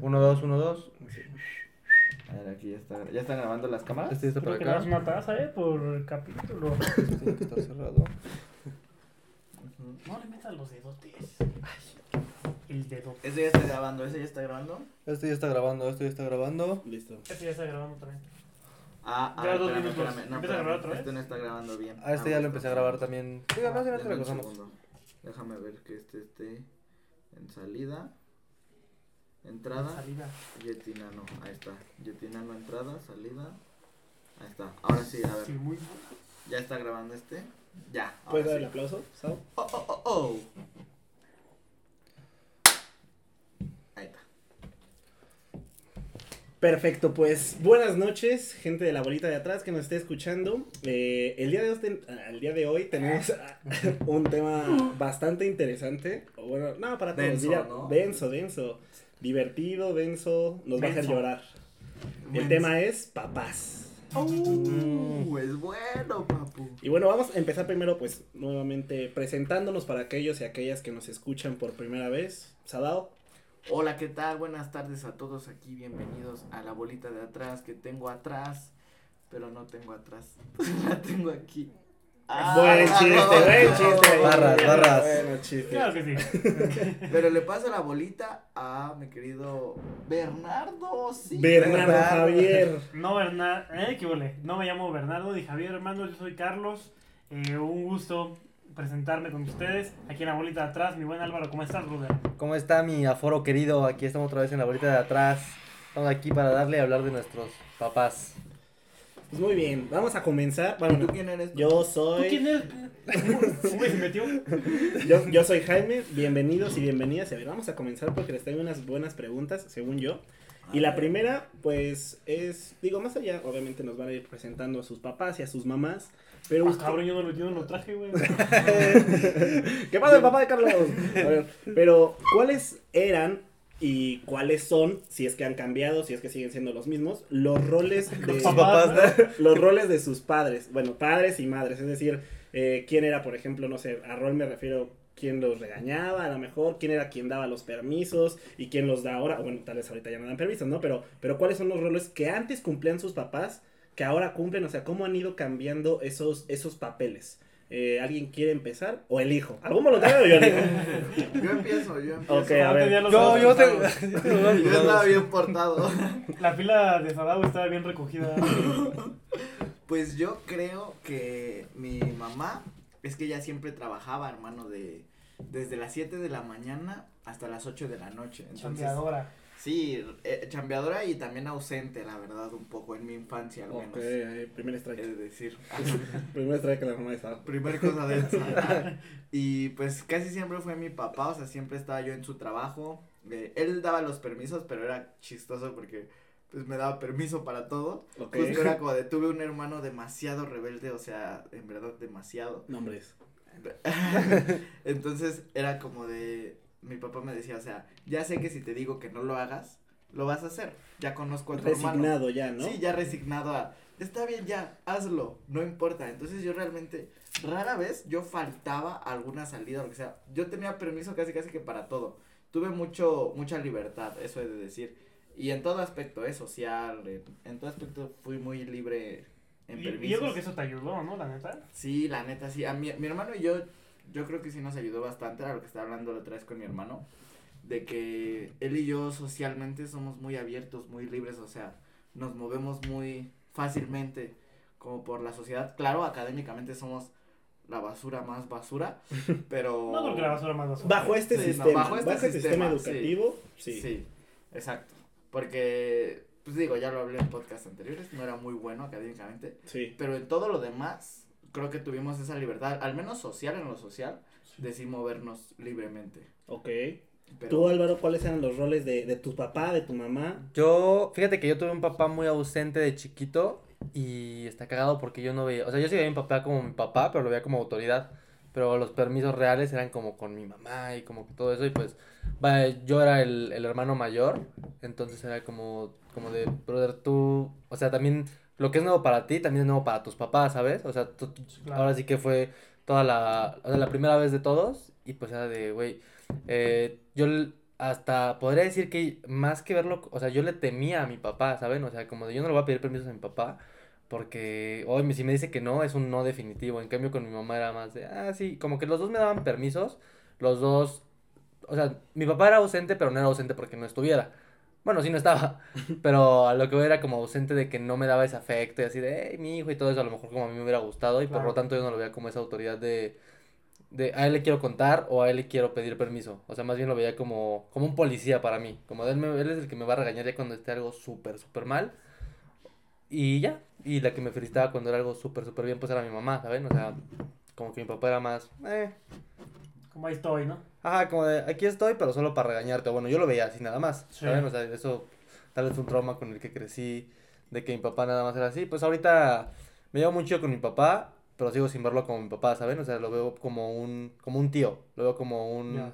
Uno, dos, uno, dos. A ver, aquí ya está. ¿Ya están grabando las cámaras? Este está Creo que das una taza, eh, por capítulo. Este tiene que estar cerrado. No le metas los dedotes. El dedo. Ese ya está grabando, ese ya está grabando. Este ya está grabando, este ya está grabando. Listo. Este ya está grabando también. Ah, ah, Ya dos espérame, minutos. espérame. No, ¿Empieza a grabar otra vez? Este no está grabando bien. Ah, este ya lo empecé a grabar también. Si no te un segundo. Déjame ver que este esté en salida. Entrada. Salida. Yetinano. Ahí está. Yetinano entrada, salida. Ahí está. Ahora sí, a ver. Sí, muy Ya está grabando este. Ya. ¿Puedes dar sí. el aplauso, Sao? Oh, oh, oh, oh. Ahí está. Perfecto, pues buenas noches, gente de la bolita de atrás que nos esté escuchando. Eh, el, día de hoy ah, el día de hoy tenemos ah, un tema bastante interesante. O bueno, no, para todos. Denso, denso, denso. Divertido, denso, nos va a hacer llorar. El tema es papás. Uh, es bueno, papu. Y bueno, vamos a empezar primero, pues, nuevamente presentándonos para aquellos y aquellas que nos escuchan por primera vez. Sadao, Hola, ¿qué tal? Buenas tardes a todos aquí. Bienvenidos a la bolita de atrás que tengo atrás. Pero no tengo atrás. la tengo aquí. Buen Ah, chiste, no, buen no. chiste. Barras, barras. Bueno, chiste. Claro que sí. Pero le paso la bolita a mi querido Bernardo. Sí. Bernardo Bernardo. Javier. No, Bernardo. Eh, qué huele. No me llamo Bernardo ni Javier, hermano. Yo soy Carlos. Eh, un gusto presentarme con ustedes. Aquí en la bolita de atrás, mi buen Álvaro. ¿Cómo estás, Ruder? ¿Cómo está mi aforo querido? Aquí estamos otra vez en la bolita de atrás. Estamos aquí para darle a hablar de nuestros papás. Pues muy bien, vamos a comenzar. ¿Tú Bueno, quién eres? yo ¿Tú soy. quién eres? Se metió. Yo, yo soy Jaime, bienvenidos y bienvenidas. A ver, vamos a comenzar porque les traigo unas buenas preguntas, según yo. Y la primera, pues, es, digo, más allá, obviamente nos van a ir presentando a sus papás y a sus mamás. Pero Ah, usted- cabrón, yo no lo, yo no lo traje, güey. ¿Qué pasa el papá de Carlos? A ver, pero, ¿cuáles eran y cuáles son, si es que han cambiado, si es que siguen siendo los mismos, los roles de, Sus papás, los roles de sus padres? Bueno, padres y madres, es decir, eh, quién era, por ejemplo, no sé, a rol me refiero quién los regañaba, a lo mejor, quién era quien daba los permisos y quién los da ahora, bueno, tal vez ahorita ya no dan permisos, ¿no? Pero, pero cuáles son los roles que antes cumplían sus papás, que ahora cumplen, o sea, cómo han ido cambiando esos, esos papeles. Eh, ¿Alguien quiere empezar? ¿O el hijo? ¿Algún voluntario o yo elijo? Yo empiezo, yo empiezo. Ok, a ver. Yo, ojos yo cruzados. te. Yo estaba bien portado. La fila de Sadao estaba bien recogida. Pues yo creo que mi mamá es que ella siempre trabajaba, hermano, de desde las 7 de la mañana hasta las 8 de la noche. Entonces, Chambeadora. Sí, eh, chambeadora y también ausente, la verdad, un poco en mi infancia al menos. Ok, eh, primer strike. Es decir, Primer strike que la mamá estaba. primer cosa de esa. Y pues casi siempre fue mi papá, o sea, siempre estaba yo en su trabajo. Eh, él daba los permisos, pero era chistoso porque pues me daba permiso para todo. Ok. Justo era como de tuve un hermano demasiado rebelde, o sea, en verdad demasiado. Nombres. Entonces era como de mi papá me decía, o sea, ya sé que si te digo que no lo hagas, lo vas a hacer. Ya conozco a tu hermano. Resignado ya, ¿no? Sí, ya resignado a, está bien ya, hazlo, no importa. Entonces yo realmente, rara vez yo faltaba a alguna salida o lo que sea. Yo tenía permiso casi casi que para todo. Tuve mucho, mucha libertad, eso he de decir. Y en todo aspecto, eh, social, en, en todo aspecto fui muy libre en Y, y yo creo que eso te ayudó, ¿no? La neta. Sí, la neta, sí. A mi, mi hermano y yo, yo creo que sí nos ayudó bastante, a lo que estaba hablando la otra vez con mi hermano, de que él y yo socialmente somos muy abiertos, muy libres, o sea, nos movemos muy fácilmente como por la sociedad. Claro, académicamente somos la basura más basura, pero... No creo que la basura más basura. Bajo este Sí, no, sistema, bajo bajo este este sistema, sistema, sí. educativo, sí. Sí, exacto. Porque, pues digo, ya lo hablé en podcast anteriores, no era muy bueno académicamente, Sí. pero en todo lo demás, creo que tuvimos esa libertad, al menos social, en lo social, de sí movernos libremente. Ok. Pero, Tú, Álvaro, ¿cuáles eran los roles de, de tu papá, de tu mamá? Yo, fíjate que yo tuve un papá muy ausente de chiquito y está cagado porque yo no veía, o sea, yo sí veía a mi papá como mi papá, pero lo veía como autoridad, pero los permisos reales eran como con mi mamá y como que todo eso y pues, yo era el, el hermano mayor, entonces era como, como de, brother, tú, o sea, también lo que es nuevo para ti también es nuevo para tus papás, ¿sabes? O sea, tú, Claro. ahora sí que fue toda la, o sea, la primera vez de todos y pues era de, güey, eh, yo hasta podría decir que más que verlo, o sea, yo le temía a mi papá, ¿saben? O sea, como de yo no le voy a pedir permiso a mi papá, porque hoy me- si me dice que no, es un no definitivo. En cambio, con mi mamá era más de, ah, sí, como que los dos me daban permisos, los dos, o sea, mi papá era ausente, pero no era ausente porque no estuviera. Bueno, sí no estaba, pero a lo que voy era como ausente de que no me daba ese afecto y así de, hey, mi hijo y todo eso, a lo mejor como a mí me hubiera gustado y por lo tanto yo no lo veía como esa autoridad de, de a él le quiero contar o a él le quiero pedir permiso. O sea, más bien lo veía como, como un policía para mí, como de él, me- él es el que me va a regañar ya cuando esté algo súper, súper mal. Y ya, y la que me felicitaba cuando era algo súper, súper bien, pues era mi mamá, ¿saben? O sea, como que mi papá era más, eh, Como ahí estoy, ¿no? Ajá, como de aquí estoy, pero solo para regañarte. Bueno, yo lo veía así nada más, Sí. ¿saben? O sea, eso tal vez fue un trauma con el que crecí, de que mi papá nada más era así. Pues ahorita me llevo muy chido con mi papá, pero sigo sin verlo como mi papá, ¿saben? O sea, lo veo como un, como un tío, lo veo como un,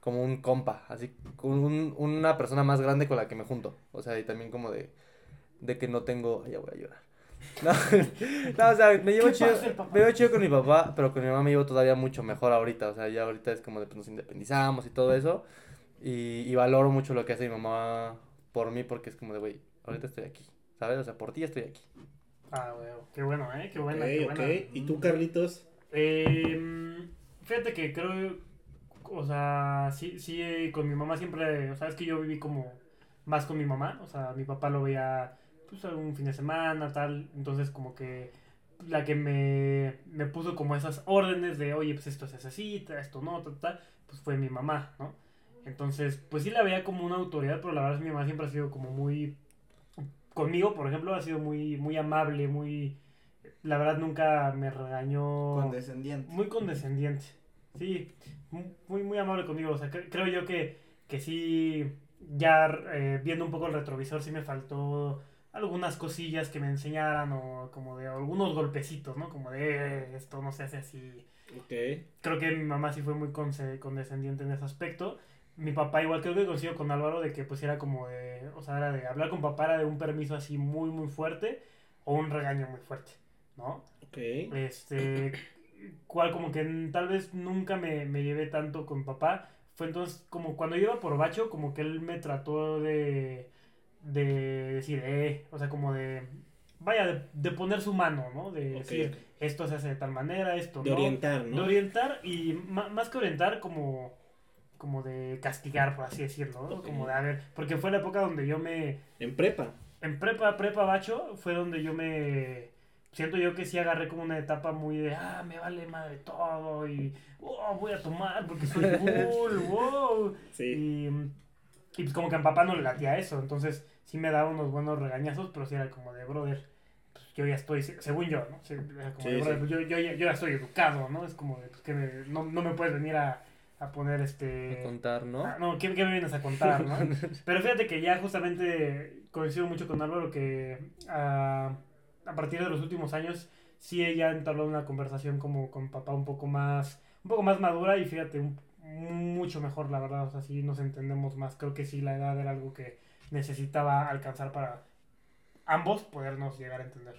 como un compa, así, como un- una persona más grande con la que me junto. O sea, y también como de, de que no tengo, ya voy a llorar. No, no, o sea, me llevo ¿Qué chido, me llevo chido con mi papá, pero con mi mamá me llevo todavía mucho mejor ahorita. O sea, ya ahorita es como de pues, nos independizamos y todo eso. Y, y valoro mucho lo que hace mi mamá por mí porque es como de, güey, ahorita estoy aquí, ¿sabes? O sea, por ti estoy aquí. Ah, güey, qué bueno, ¿eh? Qué buena, ok, qué. ¿Y tú, Carlitos? Eh, fíjate que creo, o sea, sí, sí, eh, con mi mamá siempre, o sea, es que yo viví como más con mi mamá, o sea, mi papá lo veía, pues, un fin de semana, tal, entonces como que la que me, me puso como esas órdenes de, oye, pues esto se necesita, esto no, tal, tal, pues fue mi mamá, ¿no? Entonces, pues sí la veía como una autoridad, pero la verdad es que mi mamá siempre ha sido como muy, conmigo, por ejemplo, ha sido muy, muy amable, muy, la verdad nunca me regañó. Condescendiente. Muy condescendiente. Sí, mu- muy, muy amable conmigo. O sea, cre- creo yo que, que sí, ya eh, viendo un poco el retrovisor, sí me faltó algunas cosillas que me enseñaran o como de algunos golpecitos, ¿no? Como de "Eh, esto no se hace así. Ok. Creo que mi mamá sí fue muy condescendiente en ese aspecto. Mi papá igual creo que coincido con Álvaro de que pues era como de, o sea, era de hablar con papá era de un permiso así muy muy fuerte o un regaño muy fuerte, ¿no? Ok. Este, cual como que tal vez nunca me, me llevé tanto con papá. Fue entonces como cuando yo iba por bacho, como que él me trató de, de decir, eh, o sea, como de, vaya, de, de poner su mano, ¿no? De decir, esto se hace de tal manera, esto De no. orientar, De ¿no? orientar y más que orientar, como, como de castigar, por así decirlo, ¿no? Como de, a ver, porque fue la época donde yo me, En prepa. en prepa, prepa bacho, fue donde yo me... Siento yo que sí agarré como una etapa muy de, ah, me vale madre todo y, oh, voy a tomar porque soy cool, wow. Sí. Y, y pues como que a mi papá no le latía eso, entonces sí me daba unos buenos regañazos, pero sí era como de, brother, pues yo ya estoy, según yo, ¿no? Sí, era como Sí, de, "Brother, sí. pues yo, yo, ya- yo ya estoy educado, ¿no? Es como de, pues que me- no, no me puedes venir a, a poner este... A contar, ¿no? Ah, no, ¿qué, qué me vienes a contar, no? Pero fíjate que ya justamente coincido mucho con Álvaro que ah, a partir de los últimos años sí ella entabló una conversación como con papá un poco más un poco más madura y fíjate un- mucho mejor la verdad, o sea, sí nos entendemos más. Creo que sí la edad era algo que necesitaba alcanzar para ambos podernos llegar a entender.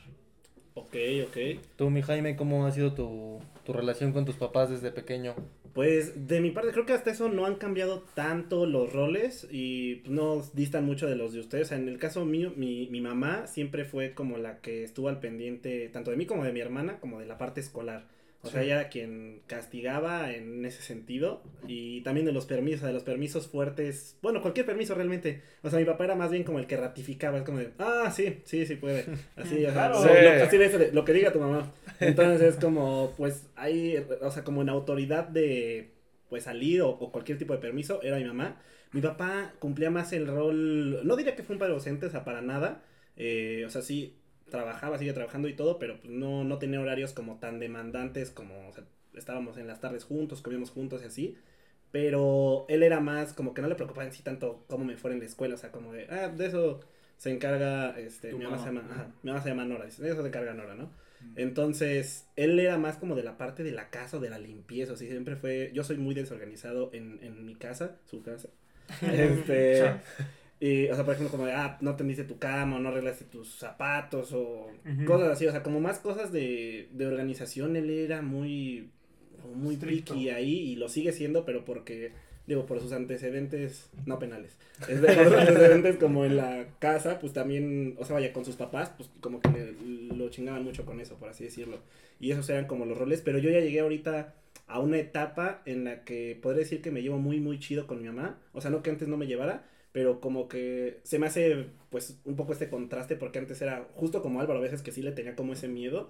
Ok, ok. Tú, mi Jaime, ¿cómo ha sido tu, tu relación con tus papás desde pequeño? Pues de mi parte creo que hasta eso no han cambiado tanto los roles y no distan mucho de los de ustedes. O sea, en el caso mío, mi, mi mamá siempre fue como la que estuvo al pendiente tanto de mí como de mi hermana, como de la parte escolar. O sea, ella era quien castigaba en ese sentido y también de los permisos, de los permisos fuertes, bueno, cualquier permiso realmente. O sea, mi papá era más bien como el que ratificaba, es como de, ah, sí, sí, sí puede. Así, o sea, Sí. lo- así de eso de, lo que diga tu mamá. Entonces es como, pues, hay, o sea, como en autoridad de, pues, salir o, o cualquier tipo de permiso, era mi mamá. Mi papá cumplía más el rol, no diría que fue un padre ausente, o sea, para nada. Eh, o sea, sí, trabajaba, sigue trabajando y todo, pero pues no, no tenía horarios como tan demandantes como, o sea, estábamos en las tardes juntos, comíamos juntos y así. Pero él era más como que no le preocupaba en sí tanto cómo me fuera en la escuela, o sea, como de, ah, de eso se encarga, este, mi mamá se mamá. llama, ajá, mi mamá se llama Nora, dice, de eso se encarga Nora, ¿no? Entonces, él era más como de la parte de la casa o de la limpieza, o sea, siempre fue, yo soy muy desorganizado en, en mi casa, su casa. Este, y, o sea, por ejemplo, como de, ah, no tendiste tu cama, o no arreglaste tus zapatos, o cosas así, o sea, como más cosas de, de organización, él era muy, muy picky ahí, y lo sigue siendo, pero porque, digo, por sus antecedentes, no penales, es de por sus antecedentes como en la casa, pues también, o sea, vaya, con sus papás, pues como que le- lo chingaban mucho con eso, por así decirlo. Y esos eran como los roles, pero yo ya llegué ahorita a una etapa en la que podría decir que me llevo muy, muy chido con mi mamá. O sea, no que antes no me llevara, pero como que se me hace, pues, un poco este contraste, porque antes era justo como Álvaro, a veces que sí le tenía como ese miedo,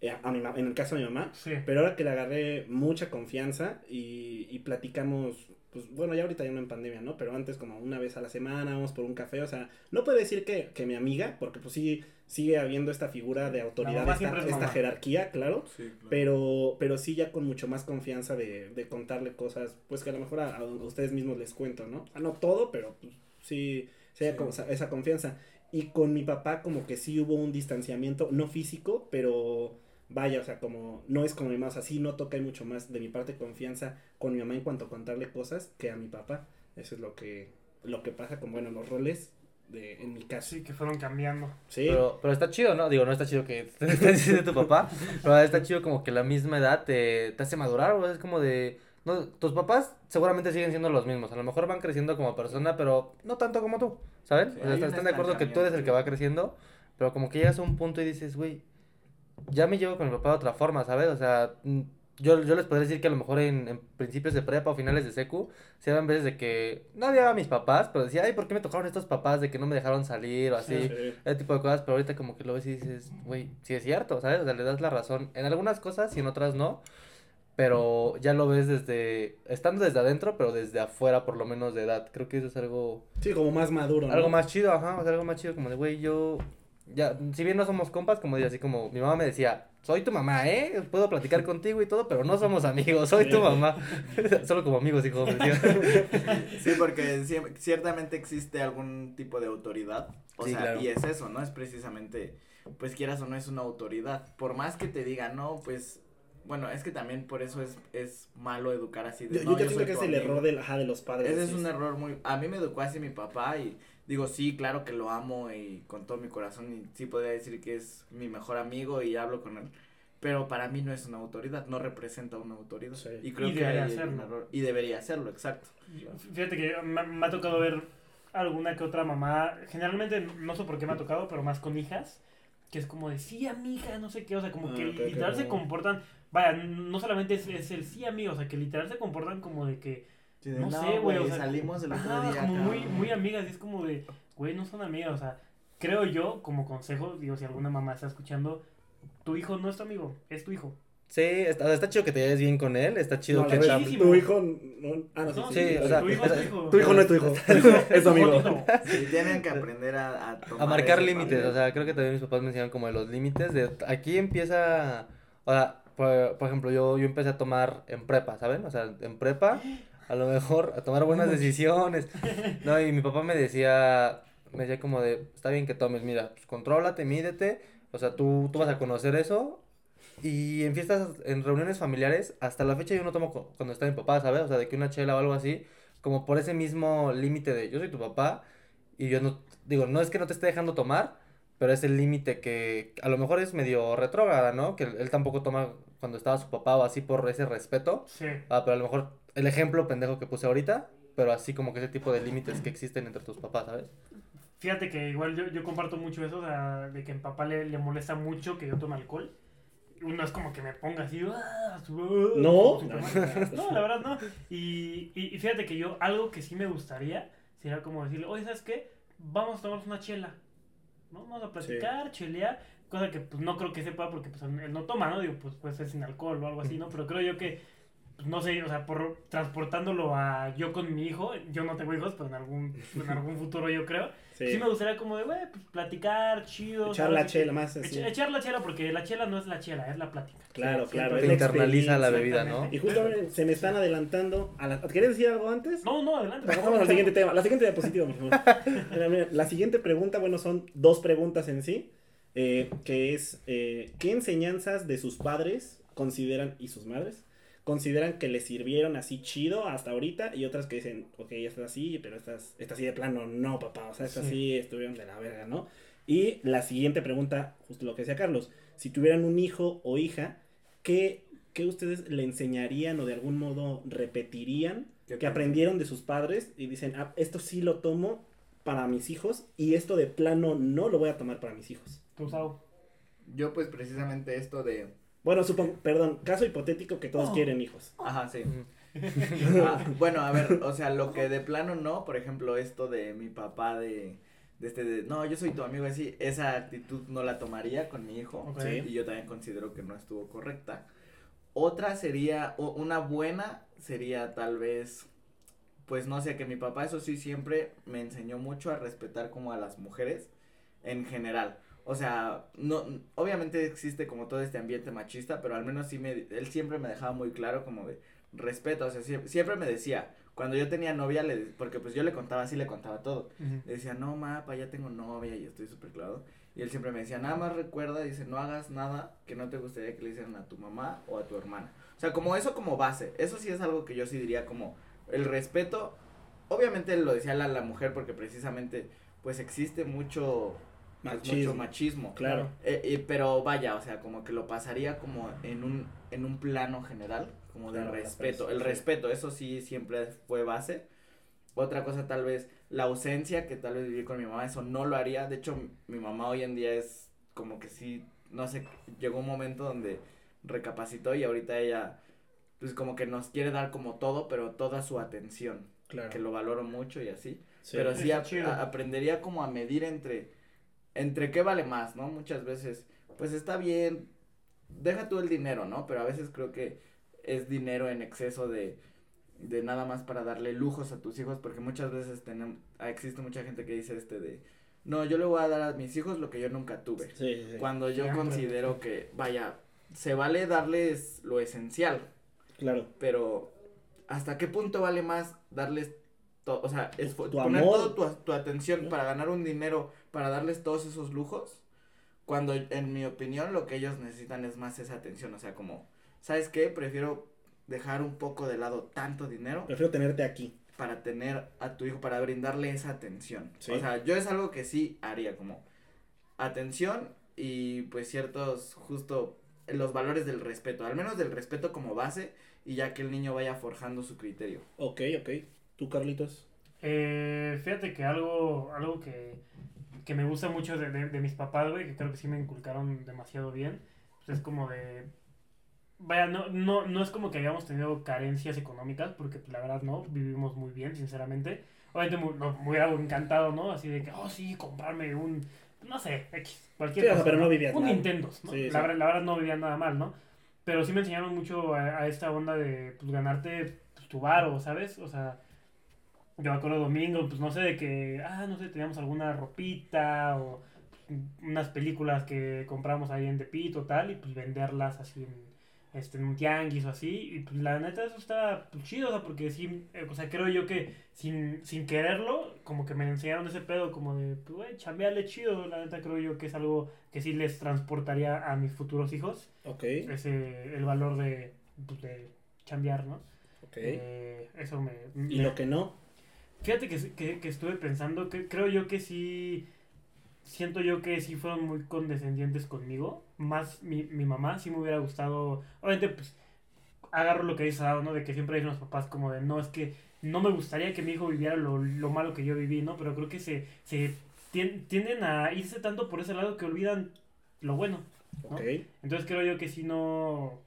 eh, a mi en el caso de mi mamá, Sí. pero ahora que le agarré mucha confianza y, y platicamos, pues bueno, ya ahorita ya no en pandemia, ¿no? Pero antes como una vez a la semana, vamos por un café, o sea, no puedo decir que, que mi amiga, porque pues sí, sigue habiendo esta figura de autoridad, esta, es esta jerarquía, claro, Sí, claro. pero, pero sí ya con mucho más confianza de, de contarle cosas, pues que a lo mejor a, a ustedes mismos les cuento, ¿no? Ah, no todo, pero pues, sí, sí hay Sí. como esa, esa confianza. Y con mi papá como que sí hubo un distanciamiento, no físico, pero vaya, o sea, como no es como mi mamá, o sea, sí noto que hay mucho más de mi parte confianza con mi mamá en cuanto a contarle cosas que a mi papá. Eso es lo que, lo que pasa con, bueno, los roles de, en mi caso. Sí, que fueron cambiando. Sí, Pero, pero está chido, ¿no? Digo, no está chido que te estés diciendo tu papá, pero está chido como que la misma edad te, te hace madurar, o es como de... No, tus papás seguramente siguen siendo los mismos, a lo mejor van creciendo como persona, pero no tanto como tú, ¿saben? Sí, o sea, están de acuerdo que tú eres el que va creciendo, pero como que llegas a un punto y dices, güey, ya me llevo con mi papá de otra forma, ¿sabes? O sea, yo, yo les podría decir que a lo mejor en, en principios de prepa o finales de secu, se daban veces de que no odiaba a mis papás, pero decía, ay, ¿por qué me tocaron estos papás de que no me dejaron salir o así? sí. ese tipo de cosas, pero ahorita como que lo ves y dices, güey, sí es cierto, ¿sabes? O sea, le das la razón en algunas cosas y en otras no, pero ya lo ves desde, estando desde adentro, pero desde afuera por lo menos de edad. Creo que eso es algo, Sí, como más maduro, ¿no? algo más chido, ajá, o sea, algo más chido como de, güey, yo, ya, si bien no somos compas, como digo, así como mi mamá me decía, soy tu mamá, ¿eh? Puedo platicar contigo y todo, pero no somos amigos, soy tu mamá. Solo como amigos, hijo. Sí, porque ciertamente existe algún tipo de autoridad. O Sí, sea, claro. y es eso, ¿no? Es precisamente, pues quieras o no, es una autoridad. Por más que te diga, no, pues, bueno, es que también por eso es, es malo educar así. De, Yo, no, yo siento soy que es el amigo". error del, ajá, de los padres. Ese es sí, un sí. error muy... A mí me educó así mi papá y digo, sí, claro que lo amo y con todo mi corazón y sí podría decir que es mi mejor amigo y hablo con él. Pero para mí no es una autoridad, no representa una autoridad. Sí. Y creo Y que debería hay un hacerlo. error. Y debería hacerlo, exacto. Fíjate que me, me ha tocado ver alguna que otra mamá, generalmente no sé por qué me ha tocado, pero más con hijas, que es como de sí, amiga, no sé qué, o sea, como Ah, que literal se comportan, vaya, no solamente es, es el sí, amigo, o sea, que literal se comportan como de que, no, No, sé, güey, o sea, salimos el otro ajá, día. como muy, muy amigas, y es como de, güey, no son amigas, o sea, creo yo, como consejo, digo, si alguna mamá está escuchando, tu hijo no es tu amigo, es tu hijo. Sí, está, está chido que te lleves bien con él, está chido No, que... muchísimo. tu hijo no, ah, no, sí, No, sí, sí, sí, o sea, tu hijo es tu hijo. tu hijo no es tu hijo, es tu amigo. Hijo. Sí, tienen que aprender a, a tomar A marcar límites, o sea, creo que también mis papás me enseñaron como de los límites, de aquí empieza, o sea, por, por ejemplo, yo, yo empecé a tomar en prepa, ¿saben? O sea, en prepa, a lo mejor, a tomar buenas decisiones, no, y mi papá me decía, me decía como de, está bien que tomes, mira, pues contrólate, mídete, o sea, tú, tú vas a conocer eso, y en fiestas, en reuniones familiares, hasta la fecha yo no tomo cu- cuando está mi papá, ¿sabes? O sea, de que una chela o algo así, como por ese mismo límite de yo soy tu papá y yo no, digo, no es que no te esté dejando tomar, pero es el límite que a lo mejor es medio retrógrada, ¿no? Que él, él tampoco toma cuando estaba su papá o así por ese respeto, Sí. ah, pero a lo mejor el ejemplo pendejo que puse ahorita, pero así como que ese tipo de límites que existen entre tus papás, ¿sabes? Fíjate que igual yo, yo comparto mucho eso, o sea, de que a mi papá le, le molesta mucho que yo tome alcohol. Uno es como que me ponga así, "Ah, su- No. Superman". no, la verdad no. Y, y, y fíjate que yo, algo que sí me gustaría, sería como decirle, oye, ¿sabes qué? Vamos a tomarnos una chela. ¿no? Vamos a platicar, chelear. Cosa que pues no creo que sepa porque pues él no toma, ¿no? Digo, pues puede ser sin alcohol o algo así, ¿no? Pero creo yo que, no sé, o sea, por transportándolo a yo con mi hijo, yo no tengo hijos, pero en algún, en algún futuro yo creo. Sí. Sí. me gustaría como de, güey, pues platicar, chido. Echar ¿sabes? la chela más así. Echa- echar la chela porque la chela no es la chela, es la plática. Claro, Sí, claro. es Te la internaliza la bebida, ¿no? Y justamente se me están adelantando. A la... ¿Querías decir algo antes? No, no, adelante. Pasamos al siguiente tema. La siguiente diapositiva, por favor. La siguiente pregunta, bueno, son dos preguntas en sí. eh, que es, eh, ¿qué enseñanzas de sus padres consideran, y sus madres, consideran que les sirvieron así chido hasta ahorita? Y otras que dicen, ok, esta así, pero estas esta así de plano, no, papá. O sea, estas Sí. sí estuvieron de la verga, ¿no? Y la siguiente pregunta, justo lo que decía Carlos, si tuvieran un hijo o hija, ¿qué, qué ustedes le enseñarían o de algún modo repetirían ¿Qué que aprendieron de sus padres y dicen, ah, esto sí lo tomo para mis hijos y esto de plano no lo voy a tomar para mis hijos. ¿Tú? Yo pues precisamente esto de... Bueno, supongo, perdón, caso hipotético que todos Oh. quieren hijos. Ajá, sí. Ah, bueno, a ver, o sea, lo que de plano no, por ejemplo, esto de mi papá de, de este de, no, yo soy tu amigo así, esa actitud no la tomaría con mi hijo. Ok. Sí. Y yo también considero que no estuvo correcta. Otra sería, o una buena sería tal vez, pues no sé, que mi papá eso sí siempre me enseñó mucho a respetar como a las mujeres en general. O sea, no, obviamente existe como todo este ambiente machista, pero al menos sí me, él siempre me dejaba muy claro como de respeto, o sea, sie- siempre, me decía, cuando yo tenía novia, le, porque pues yo le contaba, así le contaba todo, le decía, no, mapa, ya tengo novia y estoy súper claro. Y él siempre me decía, nada más recuerda, dice, no hagas nada que no te gustaría que le hicieran a tu mamá o a tu hermana. O sea, como eso como base, eso sí es algo que yo sí diría como el respeto. Obviamente lo decía la, la mujer porque precisamente pues existe mucho pues, mucho Machismo. machismo. Claro. Eh, eh, pero vaya, o sea, como que lo pasaría como en un, en un plano general, como de Claro, la respeto. El respeto, eso sí siempre fue base. Otra cosa tal vez, la ausencia que tal vez viví con mi mamá, eso no lo haría. De hecho, mi mamá hoy en día es como que sí, no sé, llegó un momento donde recapacitó y ahorita ella, pues como que nos quiere dar como todo, pero toda su atención, Claro. que lo valoro mucho y así. Sí. Pero sí a- aprendería como a medir entre, entre qué vale más, ¿no? Muchas veces, pues está bien, deja tú el dinero, ¿no? Pero a veces creo que es dinero en exceso de, de nada más para darle lujos a tus hijos, porque muchas veces tenemos, ah, existe mucha gente que dice este de, no, yo le voy a dar a mis hijos lo que yo nunca tuve. Sí. Cuando yo considero que, vaya, se vale darles lo esencial, Claro. pero ¿hasta qué punto vale más darles todo? O sea, es Tu poner amor. toda tu, tu atención para ganar un dinero, para darles todos esos lujos, cuando en mi opinión lo que ellos necesitan es más esa atención, o sea, como, ¿sabes qué? Prefiero dejar un poco de lado tanto dinero Prefiero tenerte aquí. para tener a tu hijo, para brindarle esa atención. Sí. O sea, yo es algo que sí haría, como atención y pues ciertos, justo los valores del respeto, al menos del respeto como base y ya que el niño vaya forjando su criterio. Ok, ok. ¿Tú, Carlitos? Eh, fíjate que algo, algo que, que me gusta mucho de, de, de mis papás, güey, que creo que sí me inculcaron demasiado bien, pues es como de... Vaya, no, no, no es como que hayamos tenido carencias económicas, porque pues, la verdad no, vivimos muy bien, sinceramente. Obviamente mu- no, me hubiera encantado, ¿no? Así de que, oh sí, comprarme un, no sé, X, cualquier Sí, cosa. pero no vivías Un mal. Nintendo, ¿no? Sí, la, verdad- la verdad no vivía nada mal, ¿no? Pero sí me enseñaron mucho a, a esta onda de pues, ganarte pues, tu varo, ¿sabes? O sea, yo me acuerdo domingo, pues no sé, de que, ah, no sé, teníamos alguna ropita o unas películas que compramos ahí en Tepito tal, y pues venderlas así en, este, en un tianguis o así, y pues la neta eso estaba pues, chido, o sea, porque sí, eh, o sea, creo yo que sin, sin quererlo, como que me enseñaron ese pedo como de, pues, güey, chambearle chido, la neta creo yo que es algo que sí les transportaría a mis futuros hijos, Ok, ese, el valor de, pues, de chambear, ¿no? ok. Eh, eso me... ¿Y me- lo que no? Fíjate que, que, que estuve pensando que creo yo que sí. Siento yo que sí fueron muy condescendientes conmigo. Más mi, mi mamá, sí me hubiera gustado. Obviamente, pues agarro lo que dice Dado, ¿no? De que siempre dicen los papás como de no, es que no me gustaría que mi hijo viviera lo, lo malo que yo viví, ¿no? Pero creo que se, se tien- tienden a irse tanto por ese lado que olvidan lo bueno. ¿no? Ok. Entonces creo yo que si no,